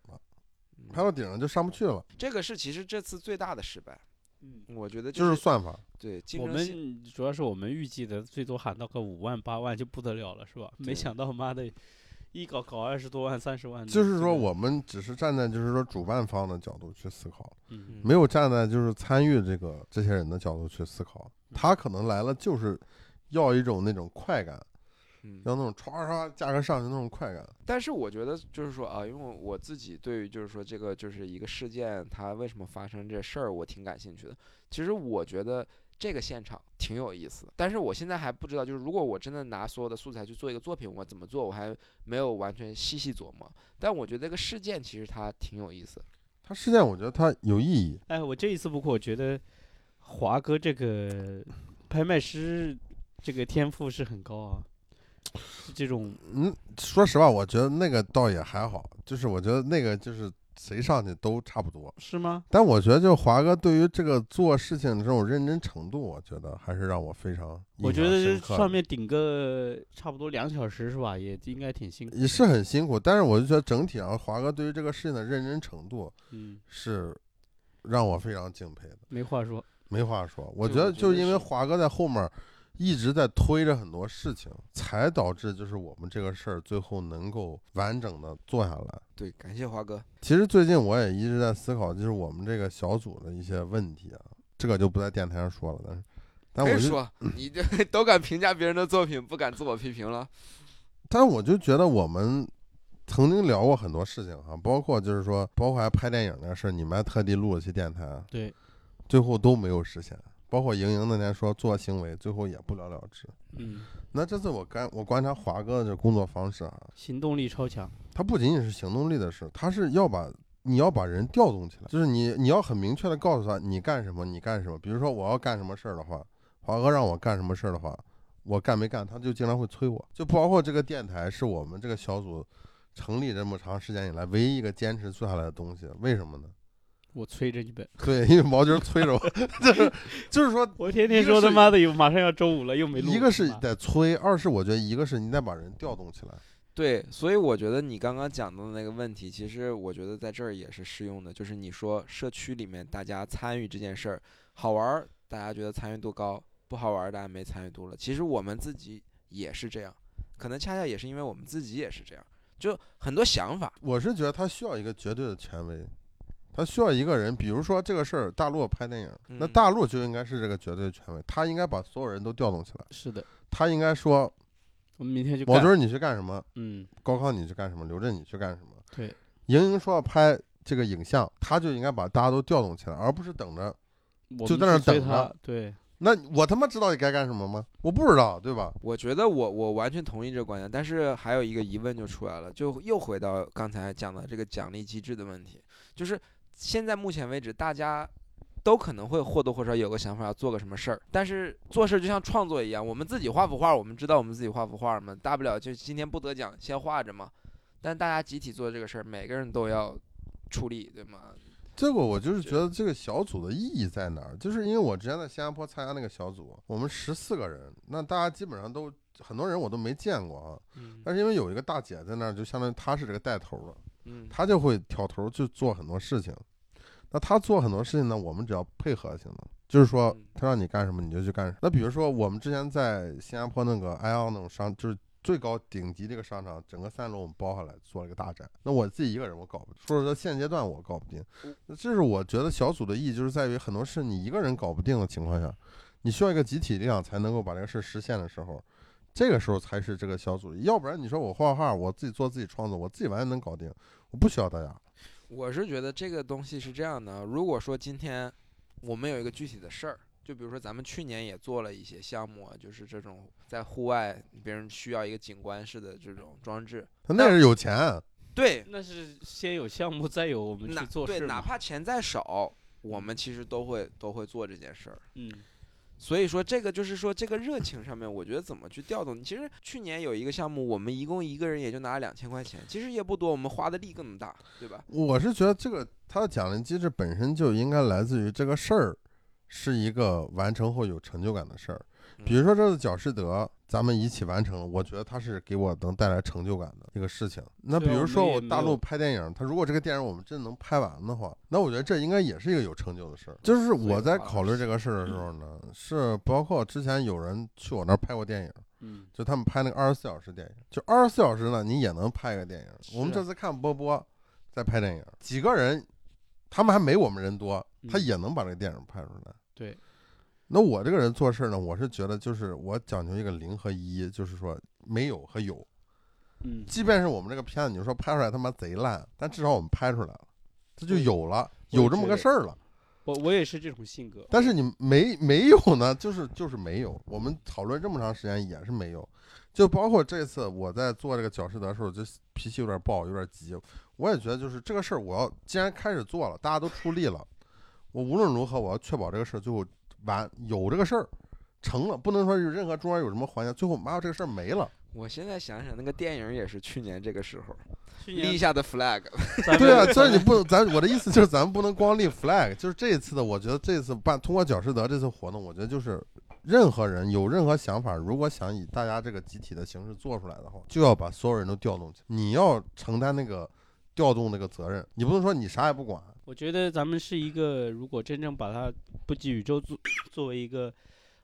拍到顶上就上不去了，这个是其实这次最大的失败，嗯，我觉得就是是算法。对竞我。们主要是我们预计的最多喊到个五万八万就不得了了，是吧？没想到妈的，一搞搞二十多万三十万，就是说我们只是站在就是说主办方的角度去思考，嗯没有站在就是参与这个这些人的角度去思考。嗯他可能来了就是要一种那种快感，嗯要那种唰唰价格上去那种快感。但是我觉得就是说啊，因为我我自己对于就是说这个就是一个事件，它为什么发生这事儿，我挺感兴趣的。其实我觉得这个现场挺有意思，但是我现在还不知道，就是如果我真的拿所有的素材去做一个作品，我怎么做，我还没有完全细细琢磨。但我觉得这个事件其实它挺有意思的。他事件我觉得它有意义，哎，我这一次不过，我觉得华哥这个拍卖师这个天赋是很高啊，是这种嗯，说实话，我觉得那个倒也还好，就是我觉得那个就是谁上去都差不多。是吗？但我觉得，就华哥对于这个做事情的这种认真程度，我觉得还是让我非常我觉得上面顶个差不多两小时是吧？也应该挺辛苦。也是很辛苦，但是我就觉得整体上华哥对于这个事情的认真程度嗯，是让我非常敬佩的，没话说。没话说。我觉得就是因为华哥在后面一直在推着很多事情，才导致就是我们这个事儿最后能够完整的做下来。对，感谢华哥。其实最近我也一直在思考，就是我们这个小组的一些问题啊，这个就不在电台上说了，但是，但我就，说，<laughs> 你这都敢评价别人的作品，不敢自我批评了。但我就觉得我们曾经聊过很多事情哈，包括就是说，包括还拍电影那事儿，你们还特地录了期电台，对，最后都没有实现。包括莹莹那天说做行为，最后也不了了之。嗯，那这次我干我观察华哥的这工作方式啊，行动力超强。他不仅仅是行动力的事，他是要把你要把人调动起来，就是你你要很明确的告诉他你干什么，你干什么。比如说我要干什么事儿的话，华哥让我干什么事儿的话，我干没干，他就经常会催我。就包括这个电台是我们这个小组成立这么长时间以来唯一一个坚持做下来的东西，为什么呢？我催着你们，对，因为毛军催着我，<laughs> 就是就是说，我天天说他妈的有马上要周五了，又没录。一个是得催，二是我觉得一个是你得把人调动起来。对，所以我觉得你刚刚讲到的那个问题，其实我觉得在这儿也是适用的，就是你说社区里面大家参与这件事儿好玩儿，大家觉得参与度高；不好玩儿，大家没参与度了。其实我们自己也是这样，可能恰恰也是因为我们自己也是这样，就很多想法。我是觉得他需要一个绝对的权威，他需要一个人，比如说这个事儿，大陆拍电影，那嗯大陆就应该是这个绝对权威，他应该把所有人都调动起来，是的，他应该说，我们明天就干。毛军你去干什么，嗯，高康你去干什么，刘震你去干什么，对，莹莹说要拍这个影像，他就应该把大家都调动起来，而不是等着。我就在那等着。对，那我他妈知道你该干什么吗？我不知道，对吧？我觉得我我完全同意这个观点，但是还有一个疑问就出来了，就又回到刚才讲的这个奖励机制的问题，就是现在目前为止，大家都可能会或多或少有个想法要做个什么事儿，但是做事就像创作一样，我们自己画幅画，我们知道我们自己画幅画嘛，大不了就今天不得奖先画着嘛，但大家集体做这个事儿，每个人都要出力，对吗？这个我就是觉得这个小组的意义在哪儿？就是因为我之前在新加坡参加那个小组，我们十四个人，那大家基本上都很多人我都没见过啊。嗯但是因为有一个大姐在那儿，就相当于她是这个带头的，嗯，她就会挑头去做很多事情。那他做很多事情呢，我们只要配合就行了，就是说他让你干什么你就去干什么。那比如说我们之前在新加坡那个 IO 那种商，就是最高顶级这个商场，整个三楼我们包下来做了一个大展。那我自己一个人我搞不定，说实话现阶段我搞不定。那这是我觉得小组的意义，就是在于很多事你一个人搞不定的情况下，你需要一个集体力量才能够把这个事实现的时候，这个时候才是这个小组。要不然你说我画画，我自己做自己创作，我自己完全能搞定，我不需要大家。我是觉得这个东西是这样的，如果说今天我们有一个具体的事儿，就比如说咱们去年也做了一些项目，啊，就是这种在户外别人需要一个景观式的这种装置，他那是有钱，对，那是先有项目，再有我们哪去做对，哪。怕钱再少，我们其实都会都会做这件事儿。嗯，所以说，这个就是说，这个热情上面，我觉得怎么去调动？其实去年有一个项目，我们一共一个人也就拿了两千块钱，其实也不多，我们花的力更大，对吧？我是觉得这个它的奖励机制本身就应该来自于这个事儿是一个完成后有成就感的事儿。比如说这次矫士德，咱们一起完成了，我觉得它是给我能带来成就感的一个事情。那比如说我大陆拍电影，他如果这个电影我们真能拍完的话，那我觉得这应该也是一个有成就的事儿。就是我在考虑这个事儿的时候呢，是包括之前有人去我那儿拍过电影。嗯，就他们拍那个二十四小时电影，就二十四小时呢，你也能拍一个电影。我们这次看波波在拍电影，几个人，他们还没我们人多，他嗯也能把这个电影拍出来。对，那我这个人做事呢，我是觉得就是我讲究一个零和一，就是说没有和有。嗯，即便是我们这个片子，你说拍出来他妈贼烂，但至少我们拍出来了，这就有了，有这么个事儿了。我我也是这种性格。但是你没没有呢，就是就是没有。我们讨论这么长时间也是没有，就包括这次我在做这个矫士德的时候，就脾气有点暴，有点急。我也觉得就是这个事儿，我要既然开始做了，大家都出力了，我无论如何我要确保这个事儿最后完有这个事儿成了，不能说有任何中间有什么环节，最后妈呀这个事儿没了。我现在想想，那个电影也是去年这个时候立下的 flag。<laughs> 对啊，们所以你不能，咱我的意思就是咱们不能光立 flag，就是这一次的，我觉得这次办通过角士德这次活动，我觉得就是任何人有任何想法，如果想以大家这个集体的形式做出来的话，就要把所有人都调动起来，你要承担那个调动那个责任，你不能说你啥也不管。我觉得咱们是一个，如果真正把它不及宇宙作作为一个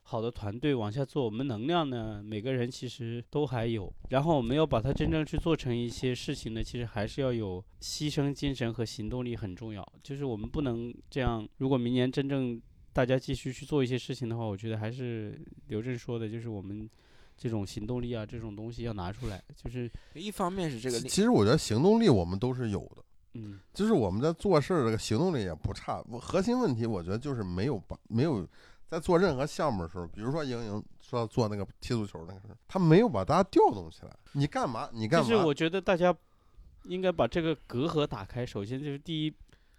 好的团队往下做，我们能量呢，每个人其实都还有。然后我们要把它真正去做成一些事情呢，其实还是要有牺牲精神和行动力很重要。就是我们不能这样，如果明年真正大家继续去做一些事情的话，我觉得还是刘震说的，就是我们这种行动力啊，这种东西要拿出来。就是一方面是这个其实我觉得行动力我们都是有的，嗯，就是我们在做事儿这个行动力也不差。我核心问题我觉得就是没有把没有在做任何项目的时候，比如说莹莹说要做那个踢足球那个事儿，他没有把大家调动起来。你干嘛？你干嘛？就是我觉得大家应该把这个隔阂打开。首先就是第一，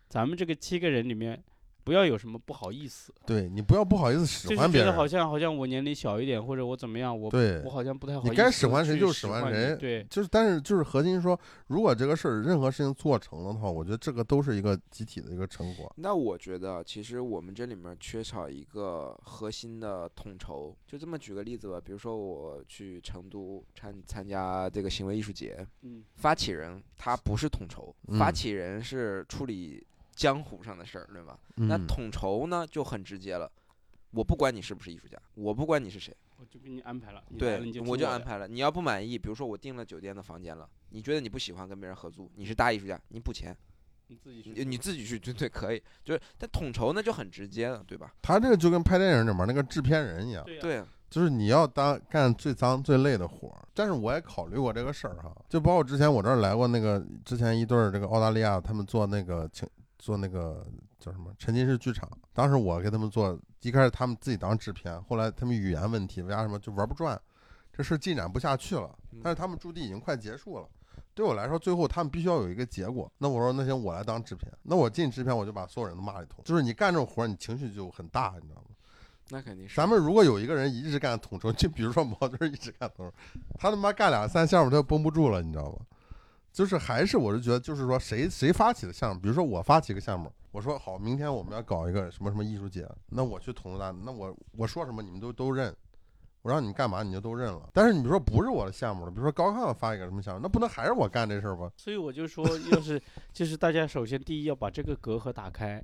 咱们这个七个人里面不要有什么不好意思，对你不要不好意思使就是唤别人。觉得好像好像我年龄小一点，或者我怎么样，我对我好像不太好意思。你该使唤谁就使使唤谁对，就是，但是就是核心说，如果这个事儿任何事情做成了的话，我觉得这个都是一个集体的一个成果。那我觉得其实我们这里面缺少一个核心的统筹。就这么举个例子吧，比如说我去成都参参加这个行为艺术节，嗯，发起人他不是统筹，发嗯起人是处理江湖上的事儿，对吧？那嗯统筹呢就很直接了，我不管你是不是艺术家，我不管你是谁，我就给你安排了，对你就，我。就安排了。你要不满意，比如说我订了酒店的房间了，你觉得你不喜欢跟别人合租，你是大艺术家，你补钱，你自己去你你自己去，对对，可以。就是，但统筹呢就很直接了，对吧？他这个就跟拍电影里面那个制片人一样，对，就是你要当干最脏最累的活儿。但是我也考虑过这个事儿哈，就包括之前我这儿来过那个之前一对儿这个澳大利亚，他们做那个请做那个叫什么沉浸式剧场，当时我给他们做，一开始他们自己当制片，后来他们语言问题，为啥什么就玩不转，这事进展不下去了。但是他们驻地已经快结束了。对我来说，最后他们必须要有一个结果。那我说，那行，我来当制片。那我进制片，我就把所有人都骂一通。就是你干这种活儿，你情绪就很大，你知道吗？那肯定是。咱们如果有一个人一直干统筹，就比如说毛盾一直干统筹，他他妈干两三项目他就绷不住了，你知道吗？就是还是我是觉得，就是说谁谁发起的项目，比如说我发起个项目，我说好，明天我们要搞一个什么什么艺术节，那我去统筹大，那我我说什么你们都都认，我让你干嘛你就都认了。但是你比如说不是我的项目了，比如说高亢发一个什么项目，那不能还是我干这事儿吧？所以我就说，要是 <laughs> 就是大家首先第一要把这个隔阂打开，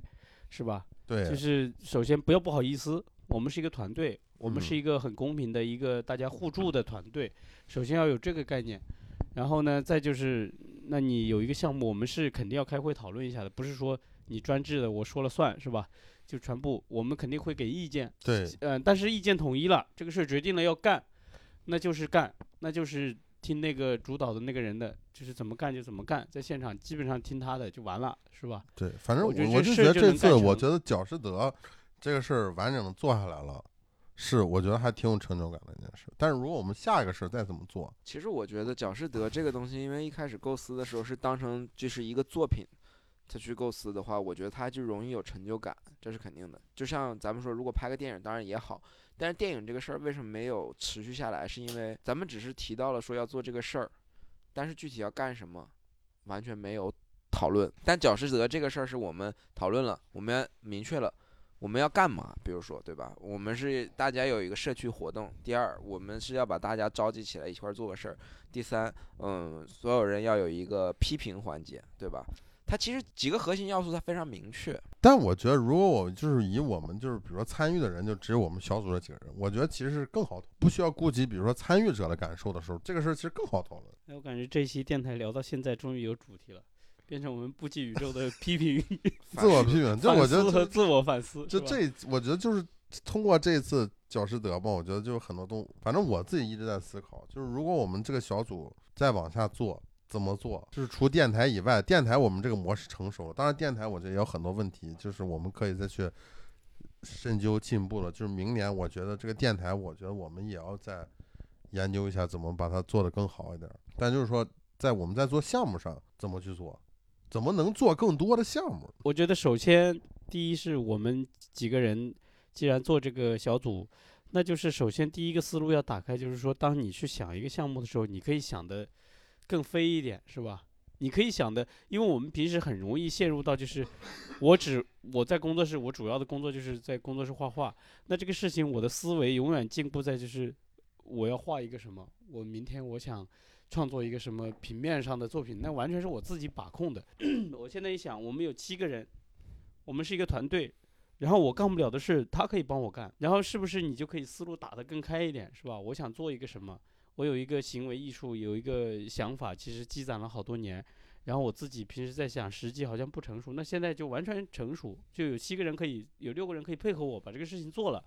是吧？对，就是首先不要不好意思，我们是一个团队，我们嗯是一个很公平的一个大家互助的团队，首先要有这个概念。然后呢，再就是，那你有一个项目，我们是肯定要开会讨论一下的，不是说你专制的我说了算，是吧？就全部我们肯定会给意见，对，嗯、但是意见统一了，这个事儿决定了要干，那就是干，那就是听那个主导的那个人的，就是怎么干就怎么干，在现场基本上听他的就完了，是吧？对，反正我我觉得我就觉得这次我觉得角士德这个事儿完整的做下来了，是我觉得还挺有成就感的一件事。但是如果我们下一个事儿再怎么做，其实我觉得矫士德这个东西，因为一开始构思的时候是当成就是一个作品，他去构思的话，我觉得他就容易有成就感，这是肯定的。就像咱们说，如果拍个电影，当然也好，但是电影这个事儿为什么没有持续下来？是因为咱们只是提到了说要做这个事儿，但是具体要干什么，完全没有讨论。但矫士德这个事儿是我们讨论了，我们明确了。我们要干嘛？比如说，对吧？我们是大家有一个社区活动。第二，我们是要把大家召集起来一块儿做个事儿。第三，嗯，所有人要有一个批评环节，对吧？它其实几个核心要素它非常明确。但我觉得如果我就是以我们就是比如说参与的人就只有我们小组这几个人，我觉得其实是更好，不需要顾及比如说参与者的感受的时候，这个事儿其实更好讨论。哎，我感觉这期电台聊到现在，终于有主题了，变成我们不羁宇宙的批评、自我批评，就我反觉得自我反思。就这，我觉得就是通过这次教师德吧，我觉得就是很多东，反正我自己一直在思考，就是如果我们这个小组再往下做，怎么做？就是除电台以外，电台我们这个模式成熟了，当然电台我觉得也有很多问题，就是我们可以再去深究进步了。就是明年我觉得这个电台，我觉得我们也要再研究一下怎么把它做得更好一点。但就是说，在我们在做项目上怎么去做，怎么能做更多的项目？我觉得首先第一是我们几个人既然做这个小组，那就是首先第一个思路要打开，就是说当你去想一个项目的时候，你可以想的更飞一点，是吧？你可以想的，因为我们平时很容易陷入到就是，我只我在工作室，我主要的工作就是在工作室画画。那这个事情，我的思维永远禁锢在就是我要画一个什么，我明天我想创作一个什么平面上的作品，那完全是我自己把控的。<clears throat> 我现在一想，我们有七个人，我们是一个团队，然后我干不了的事，他可以帮我干，然后是不是你就可以思路打得更开一点，是吧？我想做一个什么，我有一个行为艺术，有一个想法，其实积攒了好多年，然后我自己平时在想，实际好像不成熟，那现在就完全成熟，就有七个人可以，有六个人可以配合我把这个事情做了，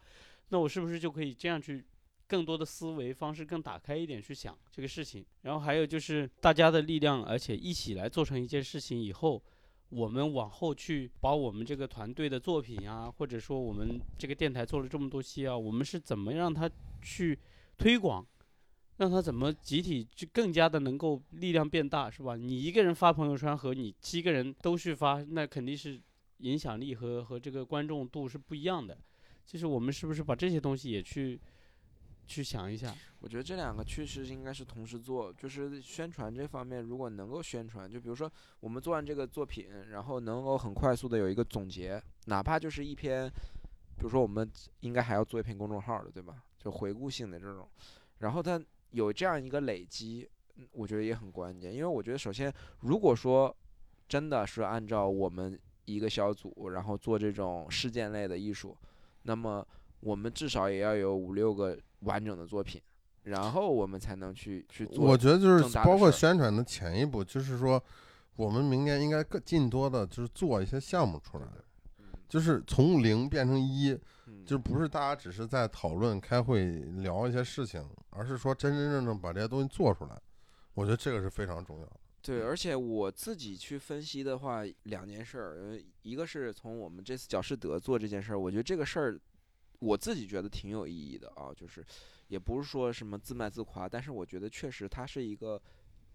那我是不是就可以这样去？更多的思维方式更打开一点去想这个事情，然后还有就是大家的力量，而且一起来做成一件事情以后，我们往后去把我们这个团队的作品啊，或者说我们这个电台做了这么多期啊，我们是怎么让它去推广，让它怎么集体就更加的能够力量变大，是吧？你一个人发朋友圈和你七个人都去发，那肯定是影响力和和这个观众度是不一样的。就是我们是不是把这些东西也去去想一下？我觉得这两个确实应该是同时做，就是宣传这方面，如果能够宣传，就比如说我们做完这个作品，然后能够很快速的有一个总结，哪怕就是一篇，比如说我们应该还要做一篇公众号的，对吧？就回顾性的这种，然后它有这样一个累积，我觉得也很关键，因为我觉得首先，如果说真的是按照我们一个小组，然后做这种事件类的艺术，那么我们至少也要有五六个完整的作品，然后我们才能去去做。我觉得就是包括宣传的前一步，就是说，我们明年应该更尽多的就是做一些项目出来，嗯就是从零变成一，嗯就不是大家只是在讨论、开会聊一些事情，而是说真真正正把这些东西做出来。我觉得这个是非常重要的。对，而且我自己去分析的话，两件事儿，呃，一个是从我们这次矫士德做这件事儿，我觉得这个事儿，我自己觉得挺有意义的啊，就是也不是说什么自卖自夸，但是我觉得确实它是一个，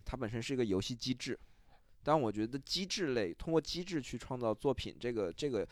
它本身是一个游戏机制，但我觉得机制类通过机制去创造作品，这个这个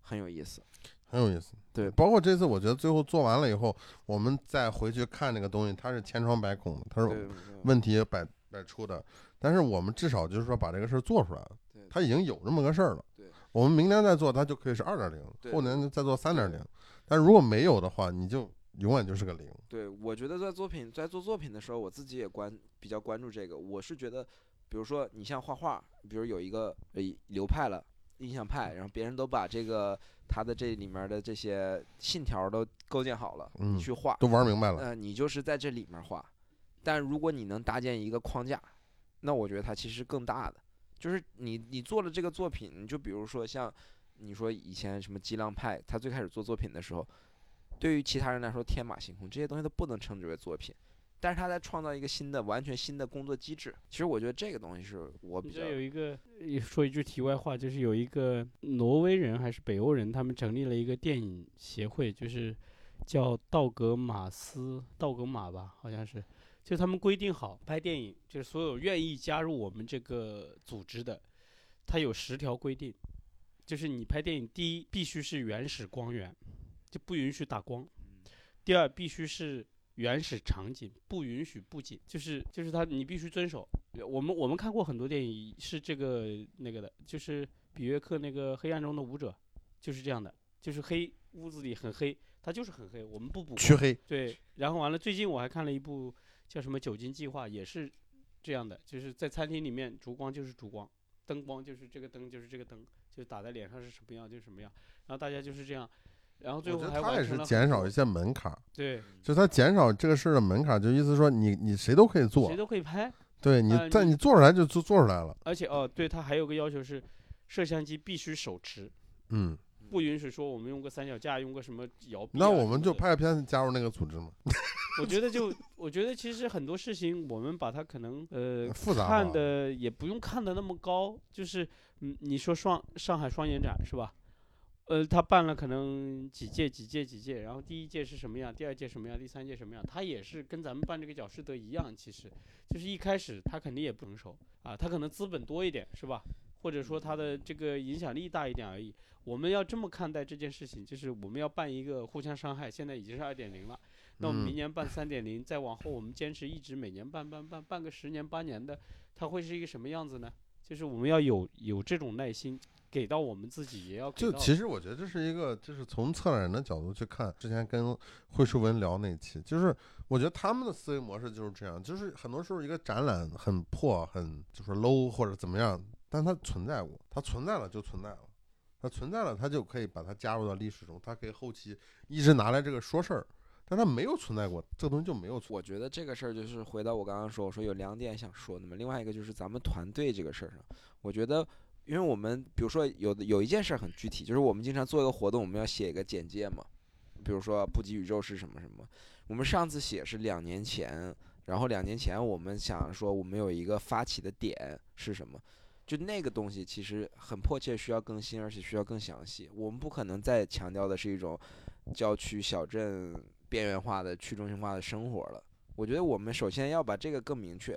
很有意思。很有意思，对包括这次，我觉得最后做完了以后，我们再回去看这个东西，它是千疮百孔的，它是问题百百出的，但是我们至少就是说把这个事儿做出来了，它已经有这么个事儿了对。我们明年再做，它就可以是二点零，后年再做三点零。但如果没有的话，你就永远就是个零。对，我觉得在作品在做作品的时候，我自己也关比较关注这个。我是觉得，比如说你像画画，比如有一个呃流派了，印象派，然后别人都把这个他的这里面的这些信条都构建好了，嗯你去画，都玩明白了。呃，你就是在这里面画。但如果你能搭建一个框架，那我觉得它其实更大的，就是你你做了这个作品，你就比如说像你说以前什么激浪派，他最开始做作品的时候，对于其他人来说天马行空，这些东西都不能称之为作品。但是他在创造一个新的、完全新的工作机制。其实我觉得这个东西是我比较有一个呃说一句题外话，就是有一个挪威人还是北欧人，他们成立了一个电影协会，就是叫道格马斯道格玛吧，好像是，就他们规定好拍电影，就是所有愿意加入我们这个组织的，他有十条规定，就是你拍电影，第一必须是原始光源，就不允许打光；第二必须是原始场景，不允许布景，就是就是他你必须遵守。我们我们看过很多电影是这个那个的，就是比约克那个《黑暗中的舞者》，就是这样的，就是黑屋子里很黑，它就是很黑，我们不补去。黑，对，然后完了，最近我还看了一部叫什么《酒精计划》，也是这样的，就是在餐厅里面烛光就是烛光，灯光就是这个灯就是这个灯，就打在脸上是什么样就是什么样，然后大家就是这样，然后最后觉得他也是还完成了很多减少一些门槛儿，对，就他减少这个事儿的门槛儿，就意思说你你谁都可以做谁，都可以拍，对你呃你在你做出来就做做出来了。而且哦，对他还有个要求是，摄像机必须手持，嗯，不允许说我们用个三脚架，用个什么摇臂啊那我们就拍个片子加入那个组织嘛，<laughs> 我觉得就，我觉得其实很多事情，我们把它可能呃复杂看的也不用看的那么高，就是嗯，你说双上海双年展是吧？呃，他办了可能几届几届几届，然后第一届是什么样，第二届什么样，第三届什么样，他也是跟咱们办这个角师德一样，其实就是一开始他肯定也不成熟啊，他可能资本多一点是吧？或者说它的这个影响力大一点而已。我们要这么看待这件事情，就是我们要办一个互相伤害，现在已经是二点零了。那我们明嗯年办三点零，再往后我们坚持一直每年办办办办个十年八年的，它会是一个什么样子呢？就是我们要有有这种耐心，给到我们自己，也要给就其实我觉得这是一个，就是从策展人的角度去看。之前跟惠淑文聊那期，就是我觉得他们的思维模式就是这样，就是很多时候一个展览很破、很就是 low 或者怎么样，但它存在过，它存在了就存在了，它存在了，它就可以把它加入到历史中，它可以后期一直拿来这个说事儿。但它没有存在过，这个东西就没有存在。我觉得这个事儿就是回到我刚刚说，我说有两点想说的嘛。另外一个就是咱们团队这个事儿上，我觉得，因为我们比如说有的有一件事儿很具体，就是我们经常做一个活动，我们要写一个简介嘛。比如说布吉宇宙是什么什么，我们上次写是两年前，然后两年前我们想说我们有一个发起的点是什么，就那个东西其实很迫切需要更新，而且需要更详细。我们不可能再强调的是一种郊区小镇边缘化的去中心化的生活了。我觉得我们首先要把这个更明确，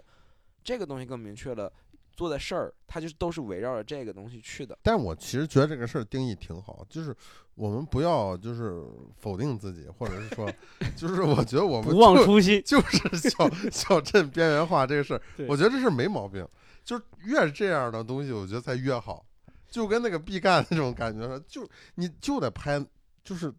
这个东西更明确了，做的事儿它就都是围绕着这个东西去的。但我其实觉得这个事儿定义挺好，就是我们不要就是否定自己，或者是说，<laughs> 就是我觉得我们不忘就初心。就是小 <laughs> 小镇边缘化这个事儿，我觉得这事儿没毛病。就越是这样的东西，我觉得才越好。就跟那个毕赣那种感觉似的，<laughs> 就你就得拍，就是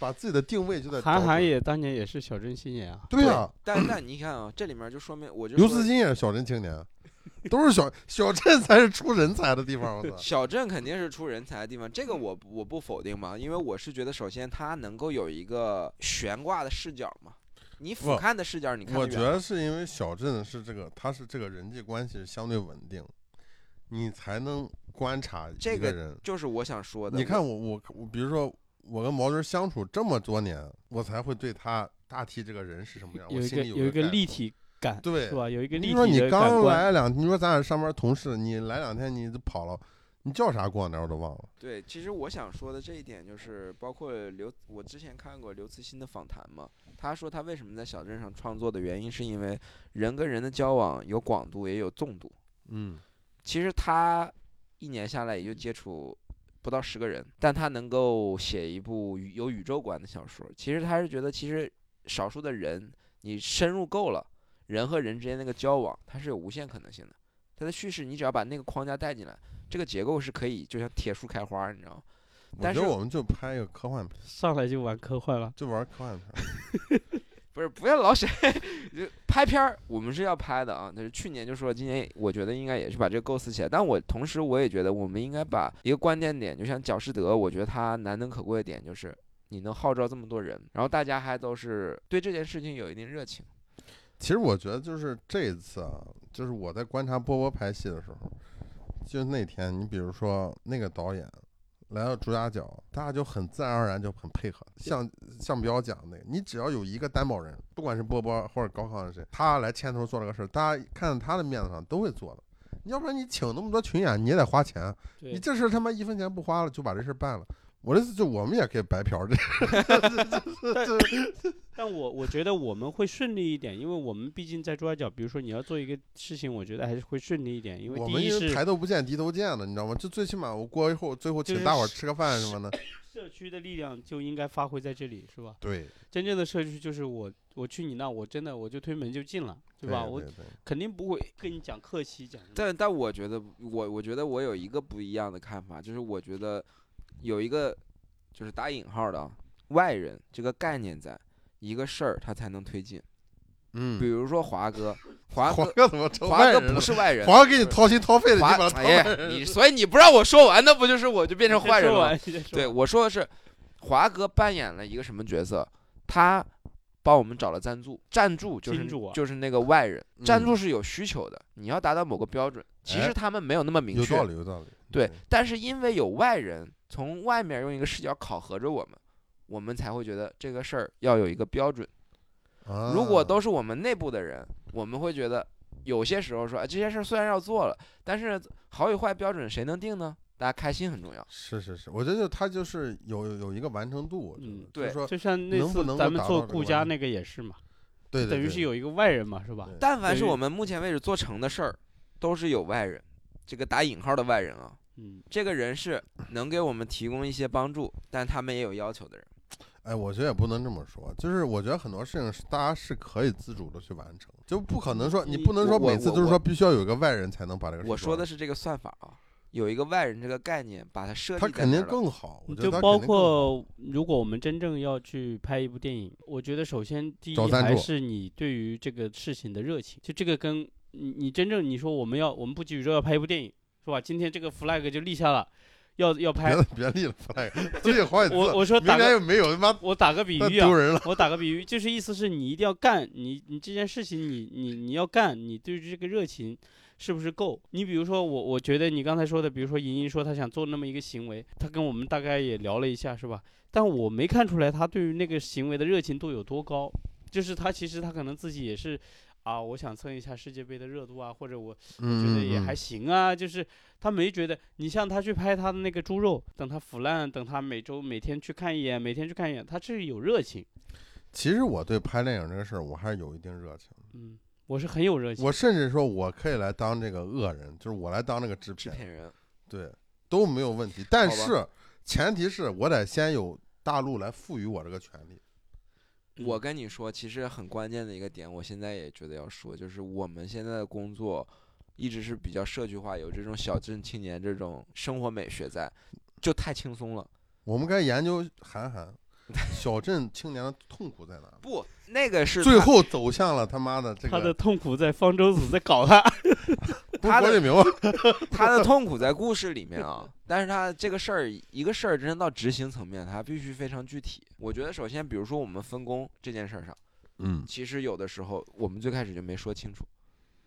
把自己的定位就得韩寒也当年也是小镇青年啊，对呀、但但你看啊，这里面就说明我就刘慈欣也是小镇青年，<laughs> 都是小小镇才是出人才的地方。我操！<laughs> 小镇肯定是出人才的地方，这个我我不否定嘛，因为我是觉得首先它能够有一个悬挂的视角嘛，你俯瞰的视角，你看我觉得是因为小镇是这个，它是这个人际关系是相对稳定，你才能观察这个一个人。就是我想说的。你看我我我，比如说我跟毛军相处这么多年，我才会对他大体这个人是什么样，我心里个有一个。立体感，对是吧？有一个立你说你刚。来两，你说咱俩上班同事，你来两天你就跑了，你叫啥过哪我都忘了。对，其实我想说的这一点就是，包括刘，我之前看过刘慈欣的访谈嘛，他说他为什么在小镇上创作的原因，是因为人跟人的交往有广度也有纵度。嗯，其实他一年下来也就接触不到十个人，但他能够写一部有宇宙观的小说。其实他是觉得，其实少数的人，你深入够了，人和人之间那个交往，它是有无限可能性的。它的叙事你只要把那个框架带进来，这个结构是可以就像铁树开花，你知道吗？我但是觉得我们就拍一个科幻片，上来就玩科幻了。就玩科幻片。<laughs> 不是，不要老想就拍片儿，我们是要拍的啊。但是去年就说，今年我觉得应该也是把这个构思起来。但我同时我也觉得，我们应该把一个关键点，就像贾士德，我觉得他难能可贵的点就是你能号召这么多人，然后大家还都是对这件事情有一定热情。其实我觉得就是这一次啊，就是我在观察波波拍戏的时候，就那天你比如说那个导演来到朱家角，大家就很自然而然就很配合。像像彪讲的那个，你只要有一个担保人，不管是波波或者高考是谁，他来牵头做这个事儿，大家看在他的面子上都会做的。要不然你请那么多群演，你也得花钱。你这事儿他妈一分钱不花了就把这事儿办了。我的意思就我们也可以白嫖这，<laughs> 但我我觉得我们会顺利一点，因为我们毕竟在珠海角，比如说你要做一个事情，我觉得还是会顺利一点，因为我们是抬头不见低头见的，你知道吗？就最起码我过一会儿，最后请大伙儿吃个饭什么的。<clears throat> 社区的力量就应该发挥在这里，是吧？对，真正的社区就是我我去你那，我真的我就推门就进了，对吧？我对对肯定不会跟你讲客气讲什么。但但我觉得，我我觉得我有一个不一样的看法，就是我觉得有一个就是打引号的啊外人这个概念在，一个事儿他才能推进。比嗯，如说华哥，华华哥哥怎么成华哥不外人了？是外人，华哥给你掏心掏肺的，你华把他哎呀外，人你所以你不让我说完，那不就是我就变成坏人了吗？对，我说的是，华哥扮演了一个什么角色？他帮我们找了赞助，赞助就是金主啊就是那个外人，赞助嗯是有需求的，你要达到某个标准。其哎实他们没有那么明确，有道理，有道理。对，但是因为有外人从外面用一个视角考核着我们，我们才会觉得这个事儿要有一个标准。啊，如果都是我们内部的人，我们会觉得有些时候说，哎，这些事儿虽然要做了，但是好与坏标准谁能定呢？大家开心很重要。是是是，我觉得就他就是有有一个完成度，嗯就是对说就像那次咱们做顾家那个也是嘛，对对，等于是有一个外人嘛，是吧？但凡是我们目前为止做成的事儿，都是有外人，这个打引号的外人啊，嗯，这个人是能给我们提供一些帮助，但他们也有要求的人。哎，我觉得也不能这么说，就是我觉得很多事情是大家是可以自主的去完成，就不可能说你你不能说每次都是说必须要有一个外人才能把这个事我说的是这个算法啊，有一个外人这个概念，把它设计，他肯定更好，我觉就包括如果我们真正要去拍一部电影，我觉得首先第一还是你对于这个事情的热情，就这个跟你你真正你说我们要我们不急于说要拍一部电影是吧？今天这个 flag 就立下了，要要拍别，别立了 flag，<laughs> 我我说明打个年又没有，他妈我打个比喻啊。我打个比喻，就是意思是你一定要干，你你这件事情你你你要干，你对于这个热情是不是够？你比如说我，我觉得你刚才说的，比如说莹莹说她想做那么一个行为，她跟我们大概也聊了一下，是吧？但我没看出来她对于那个行为的热情度有多高，就是她其实她可能自己也是。啊，我想蹭一下世界杯的热度啊，或者我我觉得也还嗯行啊，就是他没觉得，你像他去拍他的那个猪肉，等他腐烂，等他每周每天去看一眼，每天去看一眼，他是有热情，其实我对拍电影这个事儿，我还是有一定热情。嗯，我是很有热情，我甚至说我可以来当这个恶人，就是我来当这个制片，制片人，对，都没有问题。但是前提是我得先有大陆来赋予我这个权利。我跟你说，其实很关键的一个点，我现在也觉得要说，就是我们现在的工作一直是比较社区化，有这种小镇青年这种生活美学在，就太轻松了。我们该研究韩寒小镇青年的痛苦在哪，不，那个是最后走向了他妈的这个他的痛苦在方舟子在搞他，<laughs> 他的明吗？<laughs> 他的痛苦在故事里面啊，但是他这个事儿一个事儿真正到执行层面，他必须非常具体。我觉得首先，比如说我们分工这件事儿上，嗯，其实有的时候我们最开始就没说清楚，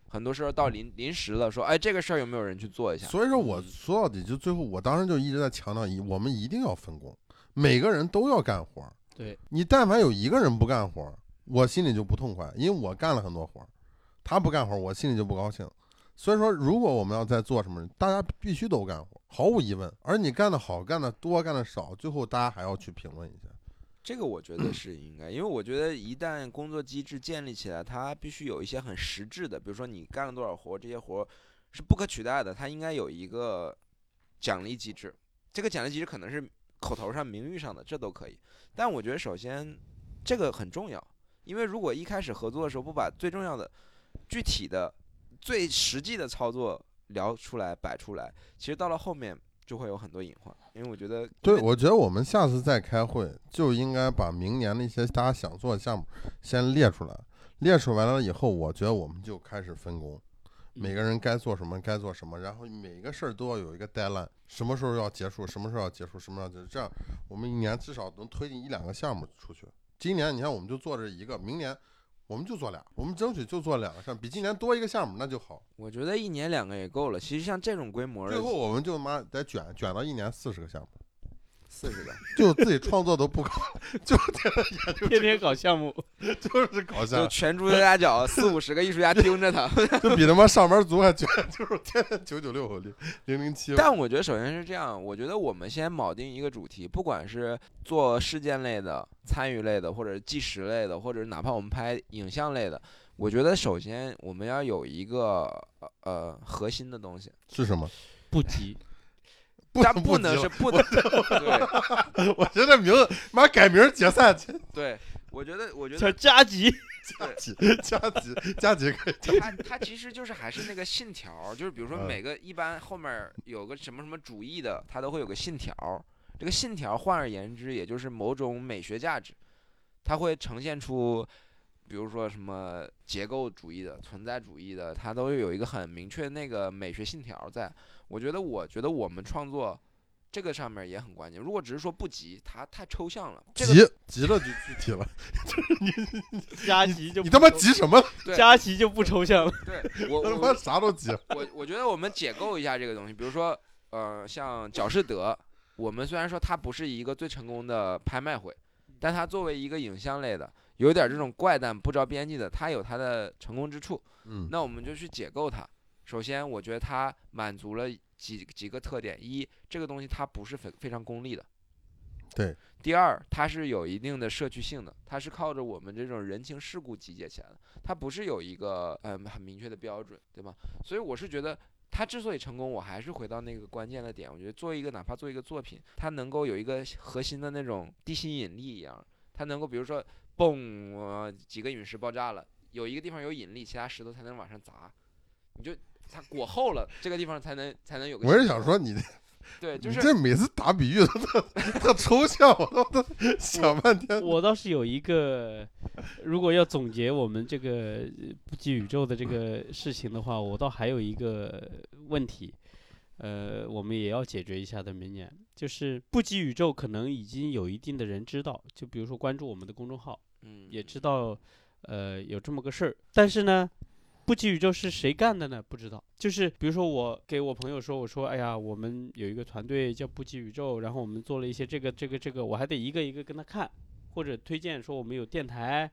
很多时候到临临时了，说哎这个事儿有没有人去做一下？所以说我说到底就最后，我当时就一直在强调一，我们一定要分工，每个人都要干活儿。对，你但凡有一个人不干活儿，我心里就不痛快，因为我干了很多活儿，他不干活儿，我心里就不高兴。所以说，如果我们要在做什么，大家必须都干活，毫无疑问。而你干的好、干的多、干的少，最后大家还要去评论一下。这个我觉得是应该，因为我觉得一旦工作机制建立起来，它必须有一些很实质的，比如说你干了多少活，这些活是不可取代的，它应该有一个奖励机制。这个奖励机制可能是口头上、名誉上的，这都可以。但我觉得首先这个很重要，因为如果一开始合作的时候不把最重要的、具体的、最实际的操作聊出来摆出来，其实到了后面就会有很多隐患，因为我觉得对，我觉得我们下次再开会就应该把明年的一些大家想做的项目先列出来，列出来了以后，我觉得我们就开始分工，每个人该做什么该做什么，然后每个事儿都要有一个 deadline，什么时候要结束，什么时候要结束，什么时候要结束，这样我们一年至少能推进一两个项目出去。今年你看我们就做这一个，明年我们就做俩，我们争取就做两个项目，比今年多一个项目那就好。我觉得一年两个也够了。其实像这种规模最，后我们就妈得卷卷到一年四十个项目，四十个，就自己创作都不搞，就天天天天搞项目，就是搞就项，全猪加脚，四五十个艺术家盯着他。<laughs> 就比他妈上班族还卷，就是天天九九六零零零七。但我觉得首先是这样，我觉得我们先铆定一个主题，不管是做事件类的、参与类的，或者纪实类的，或者哪怕我们拍影像类的，我觉得首先我们要有一个呃呃核心的东西，是什么？不急。不但不能是不能对我觉得名字妈改名儿解散，对，我觉得我觉叫得加急，加急加急加急可以。它它其实就是还是那个信条儿，就是比如说嗯每个一般后面有个什么什么主义的，它都会有个信条儿。这个信条儿换而言之，也就是某种美学价值，它会呈现出，比如说什么结构主义的、存在主义的，它都有一个很明确那个美学信条儿在。我觉得，我觉得我们创作这个上面也很关键。如果只是说不急，它太抽象了。这个急急了就具体了，<laughs> 加急就你他妈急什么？<laughs> 对加急就不抽象了。<laughs> 对我他我妈啥都急。我我觉得我们解构一下这个东西，比如说，呃，像角士德，我们虽然说它不是一个最成功的拍卖会，但它作为一个影像类的，有点这种怪诞不着边际的，它有它的成功之处。嗯，那我们就去解构它。首先，我觉得它满足了几几个特点：一，这个东西它不是非非常功利的；对。第二，它是有一定的社区性的，它是靠着我们这种人情世故集结起来的，它不是有一个嗯很明确的标准，对吧？所以我是觉得。它之所以成功，我还是回到那个关键的点。我觉得做一个哪怕做一个作品，它能够有一个核心的那种地心引力一样，它能够比如说嘣、呃几个陨石爆炸了，有一个地方有引力，其他石头才能往上砸，你就它裹厚了，这个地方才能才能有个。我是想说，你对，就你是这每次打比喻都特特抽象，我都都想半天。我倒是有一个，如果要总结我们这个呃不及宇宙的这个事情的话，我倒还有一个问题，呃，我们也要解决一下的。明年就是不及宇宙，可能已经有一定的人知道，就比如说关注我们的公众号，嗯，也知道，呃，有这么个事儿。但是呢，不及宇宙是谁干的呢？不知道。就是比如说我给我朋友说，我说，哎呀，我们有一个团队叫不及宇宙，然后我们做了一些这个这个这个，我还得一个一个跟他看，或者推荐说我们有电台，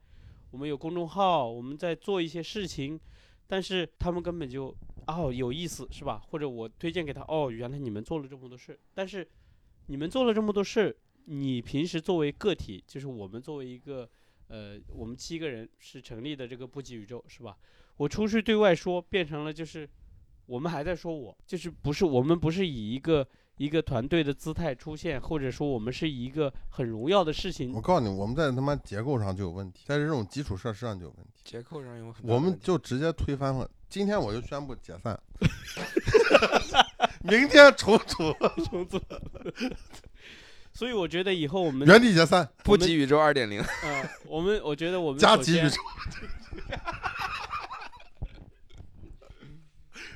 我们有公众号，我们在做一些事情，但是他们根本就哦有意思是吧？或者我推荐给他，哦，原来你们做了这么多事，但是你们做了这么多事，你平时作为个体，就是我们作为一个。呃，我们七个人是成立的这个不及宇宙，是吧？我出去对外说，变成了就是我们还在说我，就是不是我们不是以一个一个团队的姿态出现，或者说我们是以一个很荣耀的事情我。告诉你，我们在他妈结构上就有问题，在这种基础设施上就有问题，结构上有很大我们就直接推翻了。今天我就宣布解散，<laughs> 明天重组，<laughs> 重组。<laughs> 所以我觉得以后我们原地解散，不及宇宙二点零。呃，我们我觉得我们加急宇宙。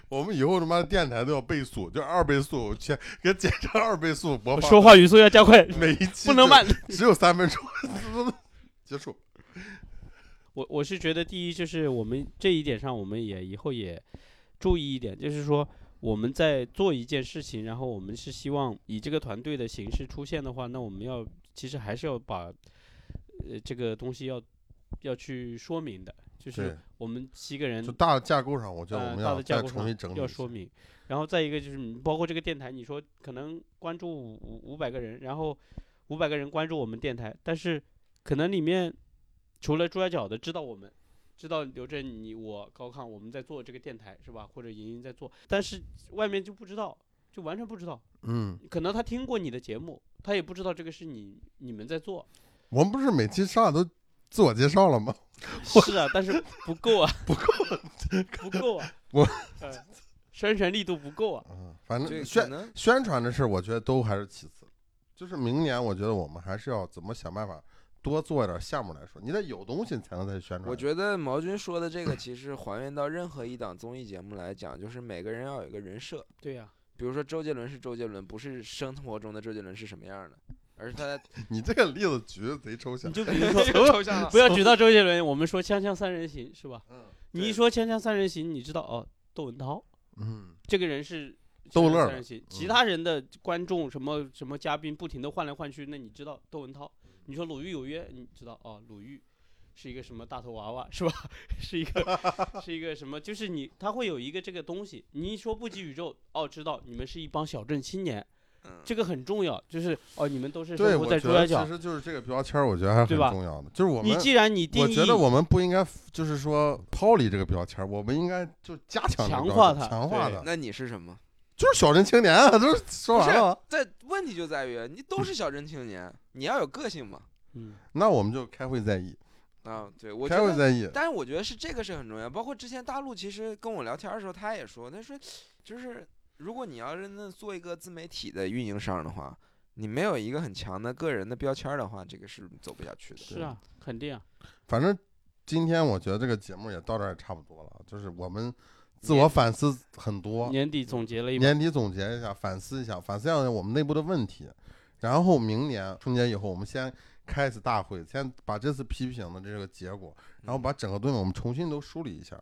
我们以后他妈的电台都要倍速，就二倍速，全给剪成二倍速播放。说话语速要加快，每一期不能慢。<laughs> 只有三分钟，结束。我我是觉得，第一就是我们这一点上，我们也以后也注意一点，就是说我们在做一件事情，然后我们是希望以这个团队的形式出现的话，那我们要其实还是要把呃这个东西要要去说明的，就是，我们七个人就大的架构上，我觉得我呃们要再大的架构上重新整理一下要说明。然后再一个就是，你包括这个电台，你说可能关注五五五百个人，然后五百个人关注我们电台，但是可能里面除了朱家角的知道我们，知道刘震你我高亢我们在做这个电台是吧？或者莹莹在做，但是外面就不知道，就完全不知道。嗯，可能他听过你的节目，他也不知道这个是你你们在做。我们不是每期上来都自我介绍了吗？<laughs> 是啊，但是不够啊，<laughs> 不够，<laughs> 不够啊，我呃宣传力度不够啊。嗯，反正宣能宣传的事儿，我觉得都还是其次。就是明年，我觉得我们还是要怎么想办法多做一点项目来说，你得有东西才能再宣传。我觉得毛军说的这个，其实还原到任何一档综艺节目来讲，就是每个人要有一个人设。对呀、比如说周杰伦是周杰伦，不是生活中的周杰伦是什么样的，而是他在 <laughs> 你这个例子举的贼抽象你。就 <laughs> 比如说，抽象了 <laughs> 不要举到周杰伦，我们说《锵锵三人行》是吧？嗯你一说《锵锵三人行》，你知道哦，窦文涛嗯，这个人是逗乐儿锵锵三人行，其他人的观众什么什么嘉宾不停的换来换去，那你知道窦文涛？你说鲁豫有约，你知道哦，鲁豫是一个什么大头娃娃是吧？是一个是一个什么？就是你他会有一个这个东西，你一说不羁宇宙，哦，知道你们是一帮小镇青年，嗯，这个很重要，就是哦，你们都是对，生活在珠三角。其实就是这个标签儿，我觉得还是对吧很重要的。就是我们，你既然你定义，我觉得我们不应该就是说抛离这个标签儿，我们应该就加强这个标签强化它强化它。那你是什么？就是小镇青年啊，都是说完了。在问题就在于你都是小镇青年，你要有个性嘛。嗯，那我们就开会在议，啊，对，我觉，开会在议。但是我觉得是这个是很重要。包括之前大陆其实跟我聊天的时候，他也说，他说就是如果你要是那做一个自媒体的运营商的话，你没有一个很强的个人的标签儿的话，这个是走不下去的。是啊，肯定啊。反正今天我觉得这个节目也到这儿也差不多了，就是我们自我反思很多，年底总结了一，年底总结一下，反思一下，反思一下我们内部的问题，然后明年春节以后，我们先开一次大会，先把这次批评的这个结果，然后把整个东西我们重新都梳理一下，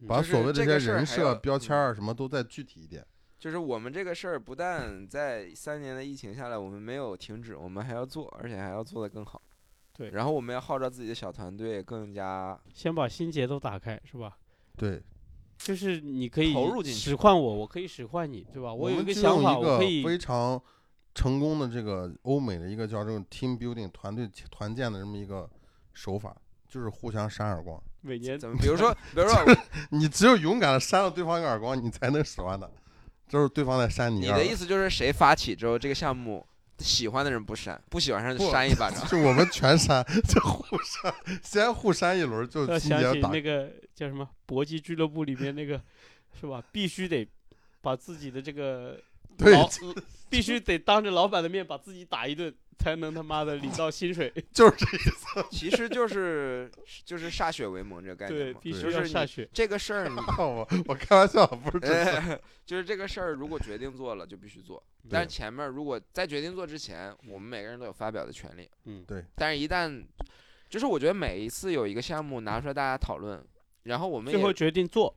嗯把所谓的这些人设、标签啊什么都再具体一点。就是我们这个事儿，不但在三年的疫情下来，我们没有停止，我们还要做，而且还要做得更好。对然后我们要号召自己的小团队更加先把新节奏打开，是吧？对，就是你可以投入进去使唤我，我可以使唤你，对吧？我有一个想法，我一个可以非常成功的这个欧美的一个叫这种 team building 团队团建的这么一个手法，就是互相扇耳光。每年怎么，比如说，比如说 <laughs> 你只有勇敢的扇了对方一个耳光，你才能使唤他。就是对方在扇你你的意思就是谁发起之后，这个项目喜欢的人不扇，不喜欢上就不扇一巴掌。<laughs> 就我们全扇，<laughs> 就互扇，先互扇一轮，就要想起心结打那个叫什么搏击俱乐部里面那个，是吧？必须得把自己的这个对，必须得当着老板的面把自己打一顿，才能他妈的领到薪水。<laughs> 就是这意思。<laughs> 其实就是就是歃血为盟这个概念对，嘛。必须就是你要歃血。这个事儿你，<laughs> 我我开玩笑，不是真的。哎，就是这个事儿，如果决定做了就必须做。但是前面如果在决定做之前，我们每个人都有发表的权利。嗯，对，但是，一旦就是我觉得每一次有一个项目拿出来大家讨论，然后我们最后决定做，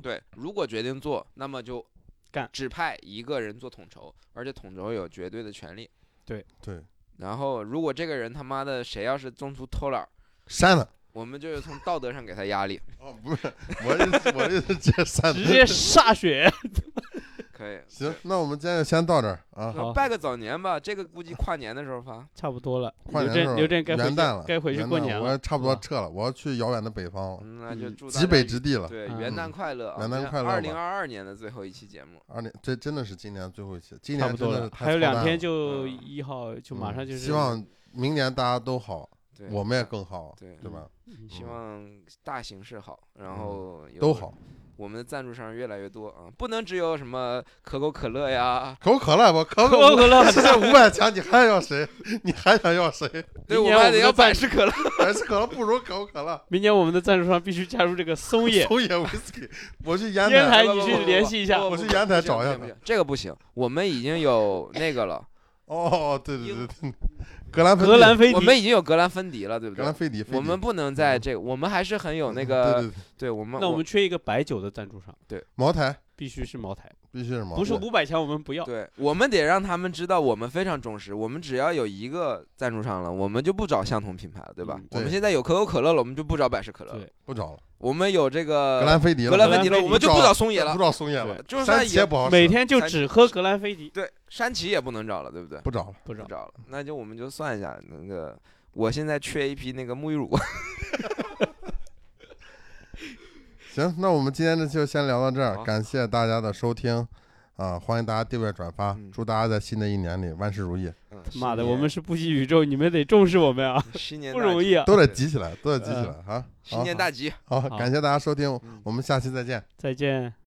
对，如果决定做，那么就干指派一个人做统筹，而且统筹有绝对的权利。对对，然后，如果这个人他妈的谁要是中途偷懒儿，扇了。我们就是从道德上给他压力。哦，不是，我的意思，我的意思直接删。直接歃血。可以，行，那我们今天就先到这儿啊。好拜个早年吧，这个估计跨年的时候发。差不多了。跨年的时候刘震，该回去元旦了，该回去元旦过年了。我也差不多撤了，我要去遥远的北方了，嗯那就嗯祝大极北之地了。对嗯元旦快乐啊！元旦快乐吧二零二二年的最后一期节目，二零，这真的是今年最后一期，今差不多了年真的是，太还有两操蛋了天就嗯一号，就马上嗯就是。希望明年大家都好，对，我们也更好，对对吧？嗯希望大形势好，然后有都好。我们的赞助商越来越多啊，不能只有什么可口可乐呀，可口可乐不？可可口可乐很世界五百强，你还要谁？你还想要谁？<laughs> 对，我们还得要百事可乐。百事可乐不如可口可乐。明年我们的赞助商必须加入这个松野。松野威士忌，我去烟台烟台，你去联系一下我去烟台找一下不行，这个不行，我们已经有那个了，哦，对对对对，格兰芬格兰菲迪，我们已经有格兰芬迪了，对不对？格兰菲迪，我们不能在这个，我们还是很有那个，对对，对。我们那我们缺一个白酒的赞助商，对。茅台。必须是茅台，必须是茅台，不是五百强我们不要。对，我们得让他们知道我们非常重视。我们只要有一个赞助商了，我们就不找相同品牌了，对吧？嗯对我们现在有可口可乐了，我们就不找百事可乐了。对不找了，我们有这个格兰菲迪了，格兰芬迪了，我们就不找松野了不。找松野了对，就算也山崎也不好使，每天就只喝格兰菲迪，对，山崎也不能找了，对不对？不找了。不知道。不找了，那就我们就算一下那个，我现在缺一批那个沐浴乳。<laughs> 行，那我们今天呢就先聊到这儿，感谢大家的收听，啊，欢迎大家订阅转发，嗯祝大家在新的一年里万事如意，嗯，妈的，我们是不息宇宙，你们得重视我们啊！<laughs> 新年不容易啊都得对集起来，都得集起嗯来啊！新好年大吉。好，好感谢大家收听，嗯我们下期再见。再见。